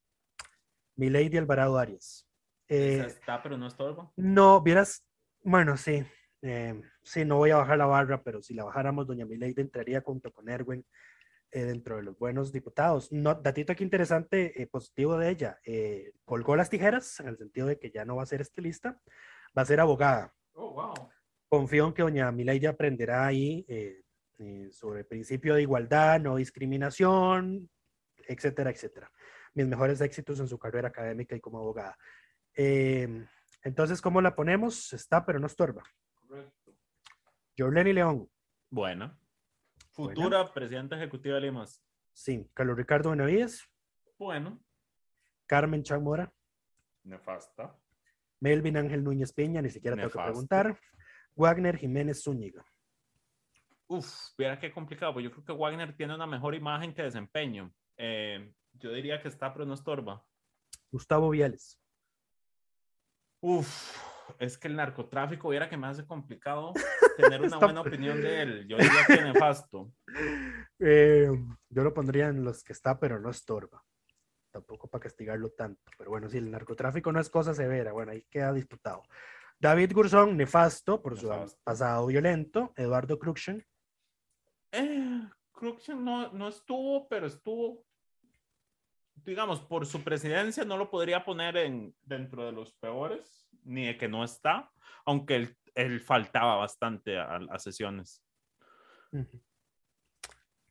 Milady Alvarado Arias. Eh, está, pero no estorba. no, vieras. Bueno, sí. Eh, sí, no voy a bajar la barra, pero si la bajáramos, doña Milady entraría junto con Erwin eh, dentro de los buenos diputados. No, datito aquí interesante, eh, positivo de ella. eh, colgó las tijeras, en el sentido de que ya no va a ser estilista, va a ser abogada. Oh, wow. confío en que doña Milady aprenderá ahí sobre el principio de igualdad, no discriminación, etcétera, etcétera. Mis mejores éxitos en su carrera académica y como abogada. Entonces, ¿cómo la ponemos? Está, pero no estorba. Jorleni León, Bueno. Futura presidenta ejecutiva de Limas. sí. Carlos Ricardo Benavides, Bueno. Carmen Chamora, Nefasta. Melvin Ángel Núñez Peña, ni siquiera tengo que preguntar. Wagner Jiménez Zúñiga. Uf, viera qué complicado, pues yo creo que Wagner tiene una mejor imagen que desempeño. Eh, yo diría que está, pero no estorba. Gustavo Viales. Uf, es que el narcotráfico, viera que me hace complicado [laughs] tener una buena opinión de él. Yo diría que nefasto. Eh, yo lo pondría en los que está, pero no estorba. Tampoco para castigarlo tanto. Pero bueno, sí, el narcotráfico no es cosa severa. Bueno, ahí queda disputado. David Gurzón, nefasto por su pasado violento. Eduardo Cruxen, Eh, Cruikshank no, no estuvo, pero estuvo. Digamos, por su presidencia no lo podría poner en, dentro de los peores, ni de que no está, aunque él, él faltaba bastante a, a sesiones.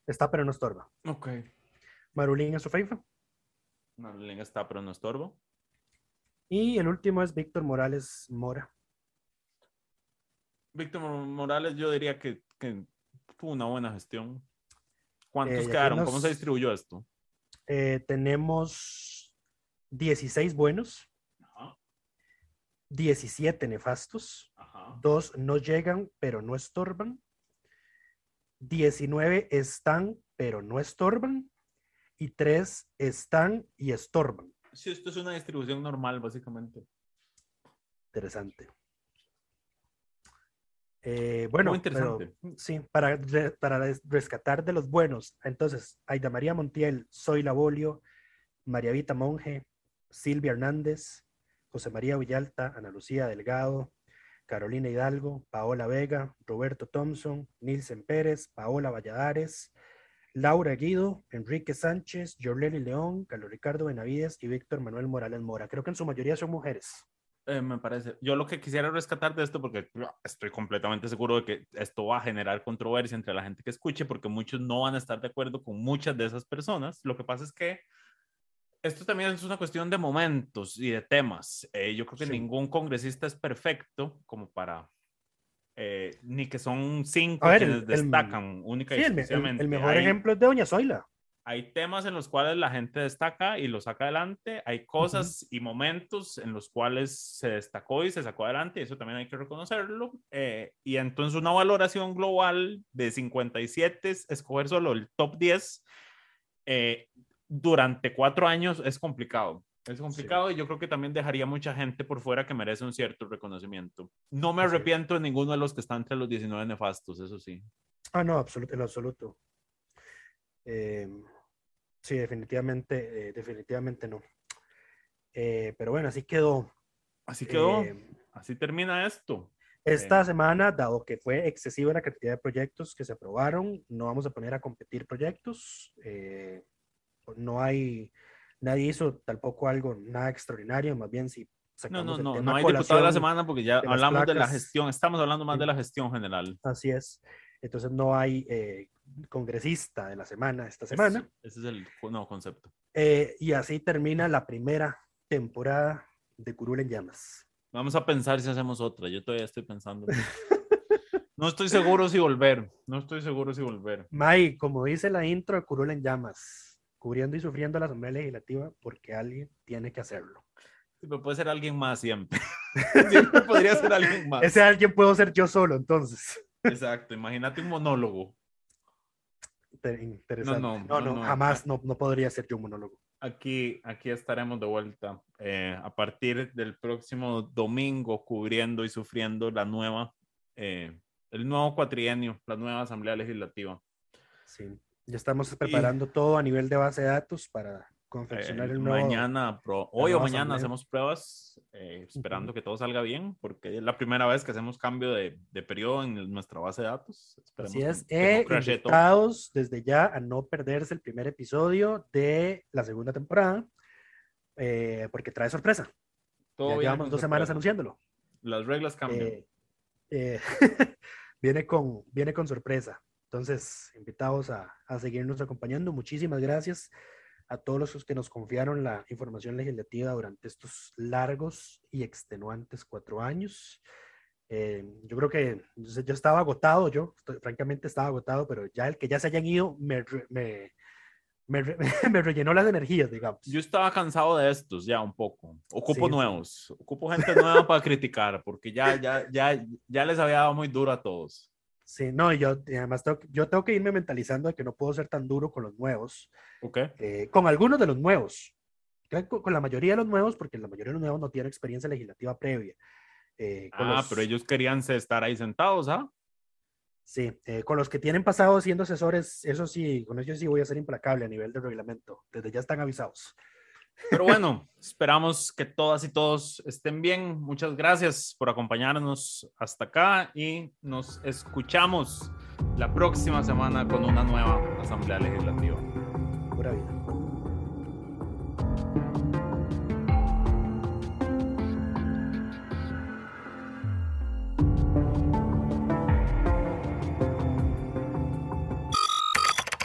Está, pero no estorba. Ok. Marulín Azufeifa. Marlene está, pero no estorbo. Y el último es Víctor Morales Mora. Víctor Morales, yo diría que, que tuvo una buena gestión. ¿Cuántos Eh, quedaron? que ¿Cómo se distribuyó esto? Eh, tenemos 16 buenos, Ajá, 17 nefastos. Dos no llegan, pero no estorban. 19 están, pero no estorban. Y tres están y estorban. Sí, esto es una distribución normal, básicamente. Interesante. Eh, bueno, Muy pero interesante. sí, para, para res- rescatar de los buenos. Entonces, Aida María Montiel, Zoila Bolio, María Vita Monge, Silvia Hernández, José María Villalta, Ana Lucía Delgado, Carolina Hidalgo, Paola Vega, Roberto Thompson, Nilsen Pérez, Paola Valladares, Laura Guido, Enrique Sánchez, Jorleni León, Carlos Ricardo Benavides y Víctor Manuel Morales Mora. Creo que en su mayoría son mujeres. Eh, me parece. Yo lo que quisiera rescatar de esto, porque estoy completamente seguro de que esto va a generar controversia entre la gente que escuche, porque muchos no van a estar de acuerdo con muchas de esas personas. Lo que pasa es que esto también es una cuestión de momentos y de temas. Eh, yo creo que Sí. ningún congresista es perfecto como para... eh, ni que son cinco ver, quienes el- el- destacan única y Sí, el, el- el mejor Hay- ejemplo es de Doña Zoila. hay temas en los cuales la gente destaca y lo saca adelante, hay cosas y momentos en los cuales se destacó y se sacó adelante, y eso también hay que reconocerlo. eh, y entonces una valoración global de 57, es escoger solo el top 10 eh, durante cuatro años es complicado. Es complicado y yo creo que también dejaría mucha gente por fuera que merece un cierto reconocimiento. No me arrepiento de ninguno de los que están entre los 19 nefastos, eso sí. Ah, no, absoluto, en absoluto. Eh, sí, definitivamente, eh, definitivamente no. Eh, pero bueno, así quedó. Así quedó, Eh, así termina esto. Esta Eh, semana, dado que fue excesiva la cantidad de proyectos que se aprobaron, no vamos a poner a competir proyectos. No hay, nadie hizo tampoco algo nada extraordinario, más bien si no, no, no, no hay diputado de la semana porque ya de hablamos de la placas. gestión, estamos hablando más de la gestión general. Así es. Entonces no hay eh, congresista de la semana esta semana. Ese, ese es el nuevo concepto. Eh, y así termina la primera temporada de Curul en Llamas. Vamos a pensar si hacemos otra. Yo todavía estoy pensando. [laughs] No estoy seguro si volver. No estoy seguro si volver. May, como dice la intro de Curul en Llamas, cubriendo y sufriendo la Asamblea Legislativa porque alguien tiene que hacerlo. Pero puede ser alguien más siempre. [laughs] [laughs] siempre podría ser alguien más. Ese alguien puedo ser yo solo, entonces. Exacto. Imagínate un monólogo. Inter- Interesante. no, No, no, no, no. jamás no, no podría ser yo un monólogo. Aquí, aquí estaremos de vuelta eh, a partir del próximo domingo cubriendo y sufriendo la nueva, eh, el nuevo cuatrienio, la nueva Asamblea Legislativa. Sí. Ya estamos preparando todo a nivel de base de datos para confeccionar Eh, el nuevo. mañana, pro- hoy o mañana asamblea. hacemos pruebas, eh, esperando que todo salga bien, porque es la primera vez que hacemos cambio de, de periodo en nuestra base de datos. Esperemos Así es. que- que no desde ya a no perderse el primer episodio de la segunda temporada, eh, porque trae sorpresa. Todo ya llevamos dos semanas anunciándolo. Las reglas cambian. Eh, eh, [laughs] viene, con, viene con sorpresa. Entonces, invitados a, a seguirnos acompañando. Muchísimas gracias a todos los que nos confiaron la información legislativa durante estos largos y extenuantes cuatro años. Eh, yo creo que yo estaba agotado, yo estoy- francamente estaba agotado, pero ya el que ya se hayan ido me, me, me, [laughs] me rellenó las energías, digamos. Yo estaba cansado de estos ya un poco. Ocupo Sí, sí. nuevos. Ocupo gente nueva para criticar, porque ya, ya, ya, ya les había dado muy duro a todos. Sí, no, y yo y además tengo, que- yo tengo que irme mentalizando de que no puedo ser tan duro con los nuevos, ¿Ok? eh, con algunos de los nuevos, con, con la mayoría de los nuevos, porque la mayoría de los nuevos no tienen experiencia legislativa previa. Eh, Ah, los- pero ellos querían estar ahí sentados, ¿ah? Sí, eh, con los que tienen pasado siendo asesores, eso sí, con ellos sí voy a ser implacable a nivel de reglamento. Desde ya están avisados. Pero bueno, esperamos que todas y todos estén bien. Muchas gracias por acompañarnos hasta acá y nos escuchamos la próxima semana con una nueva Asamblea Legislativa. Pura vida.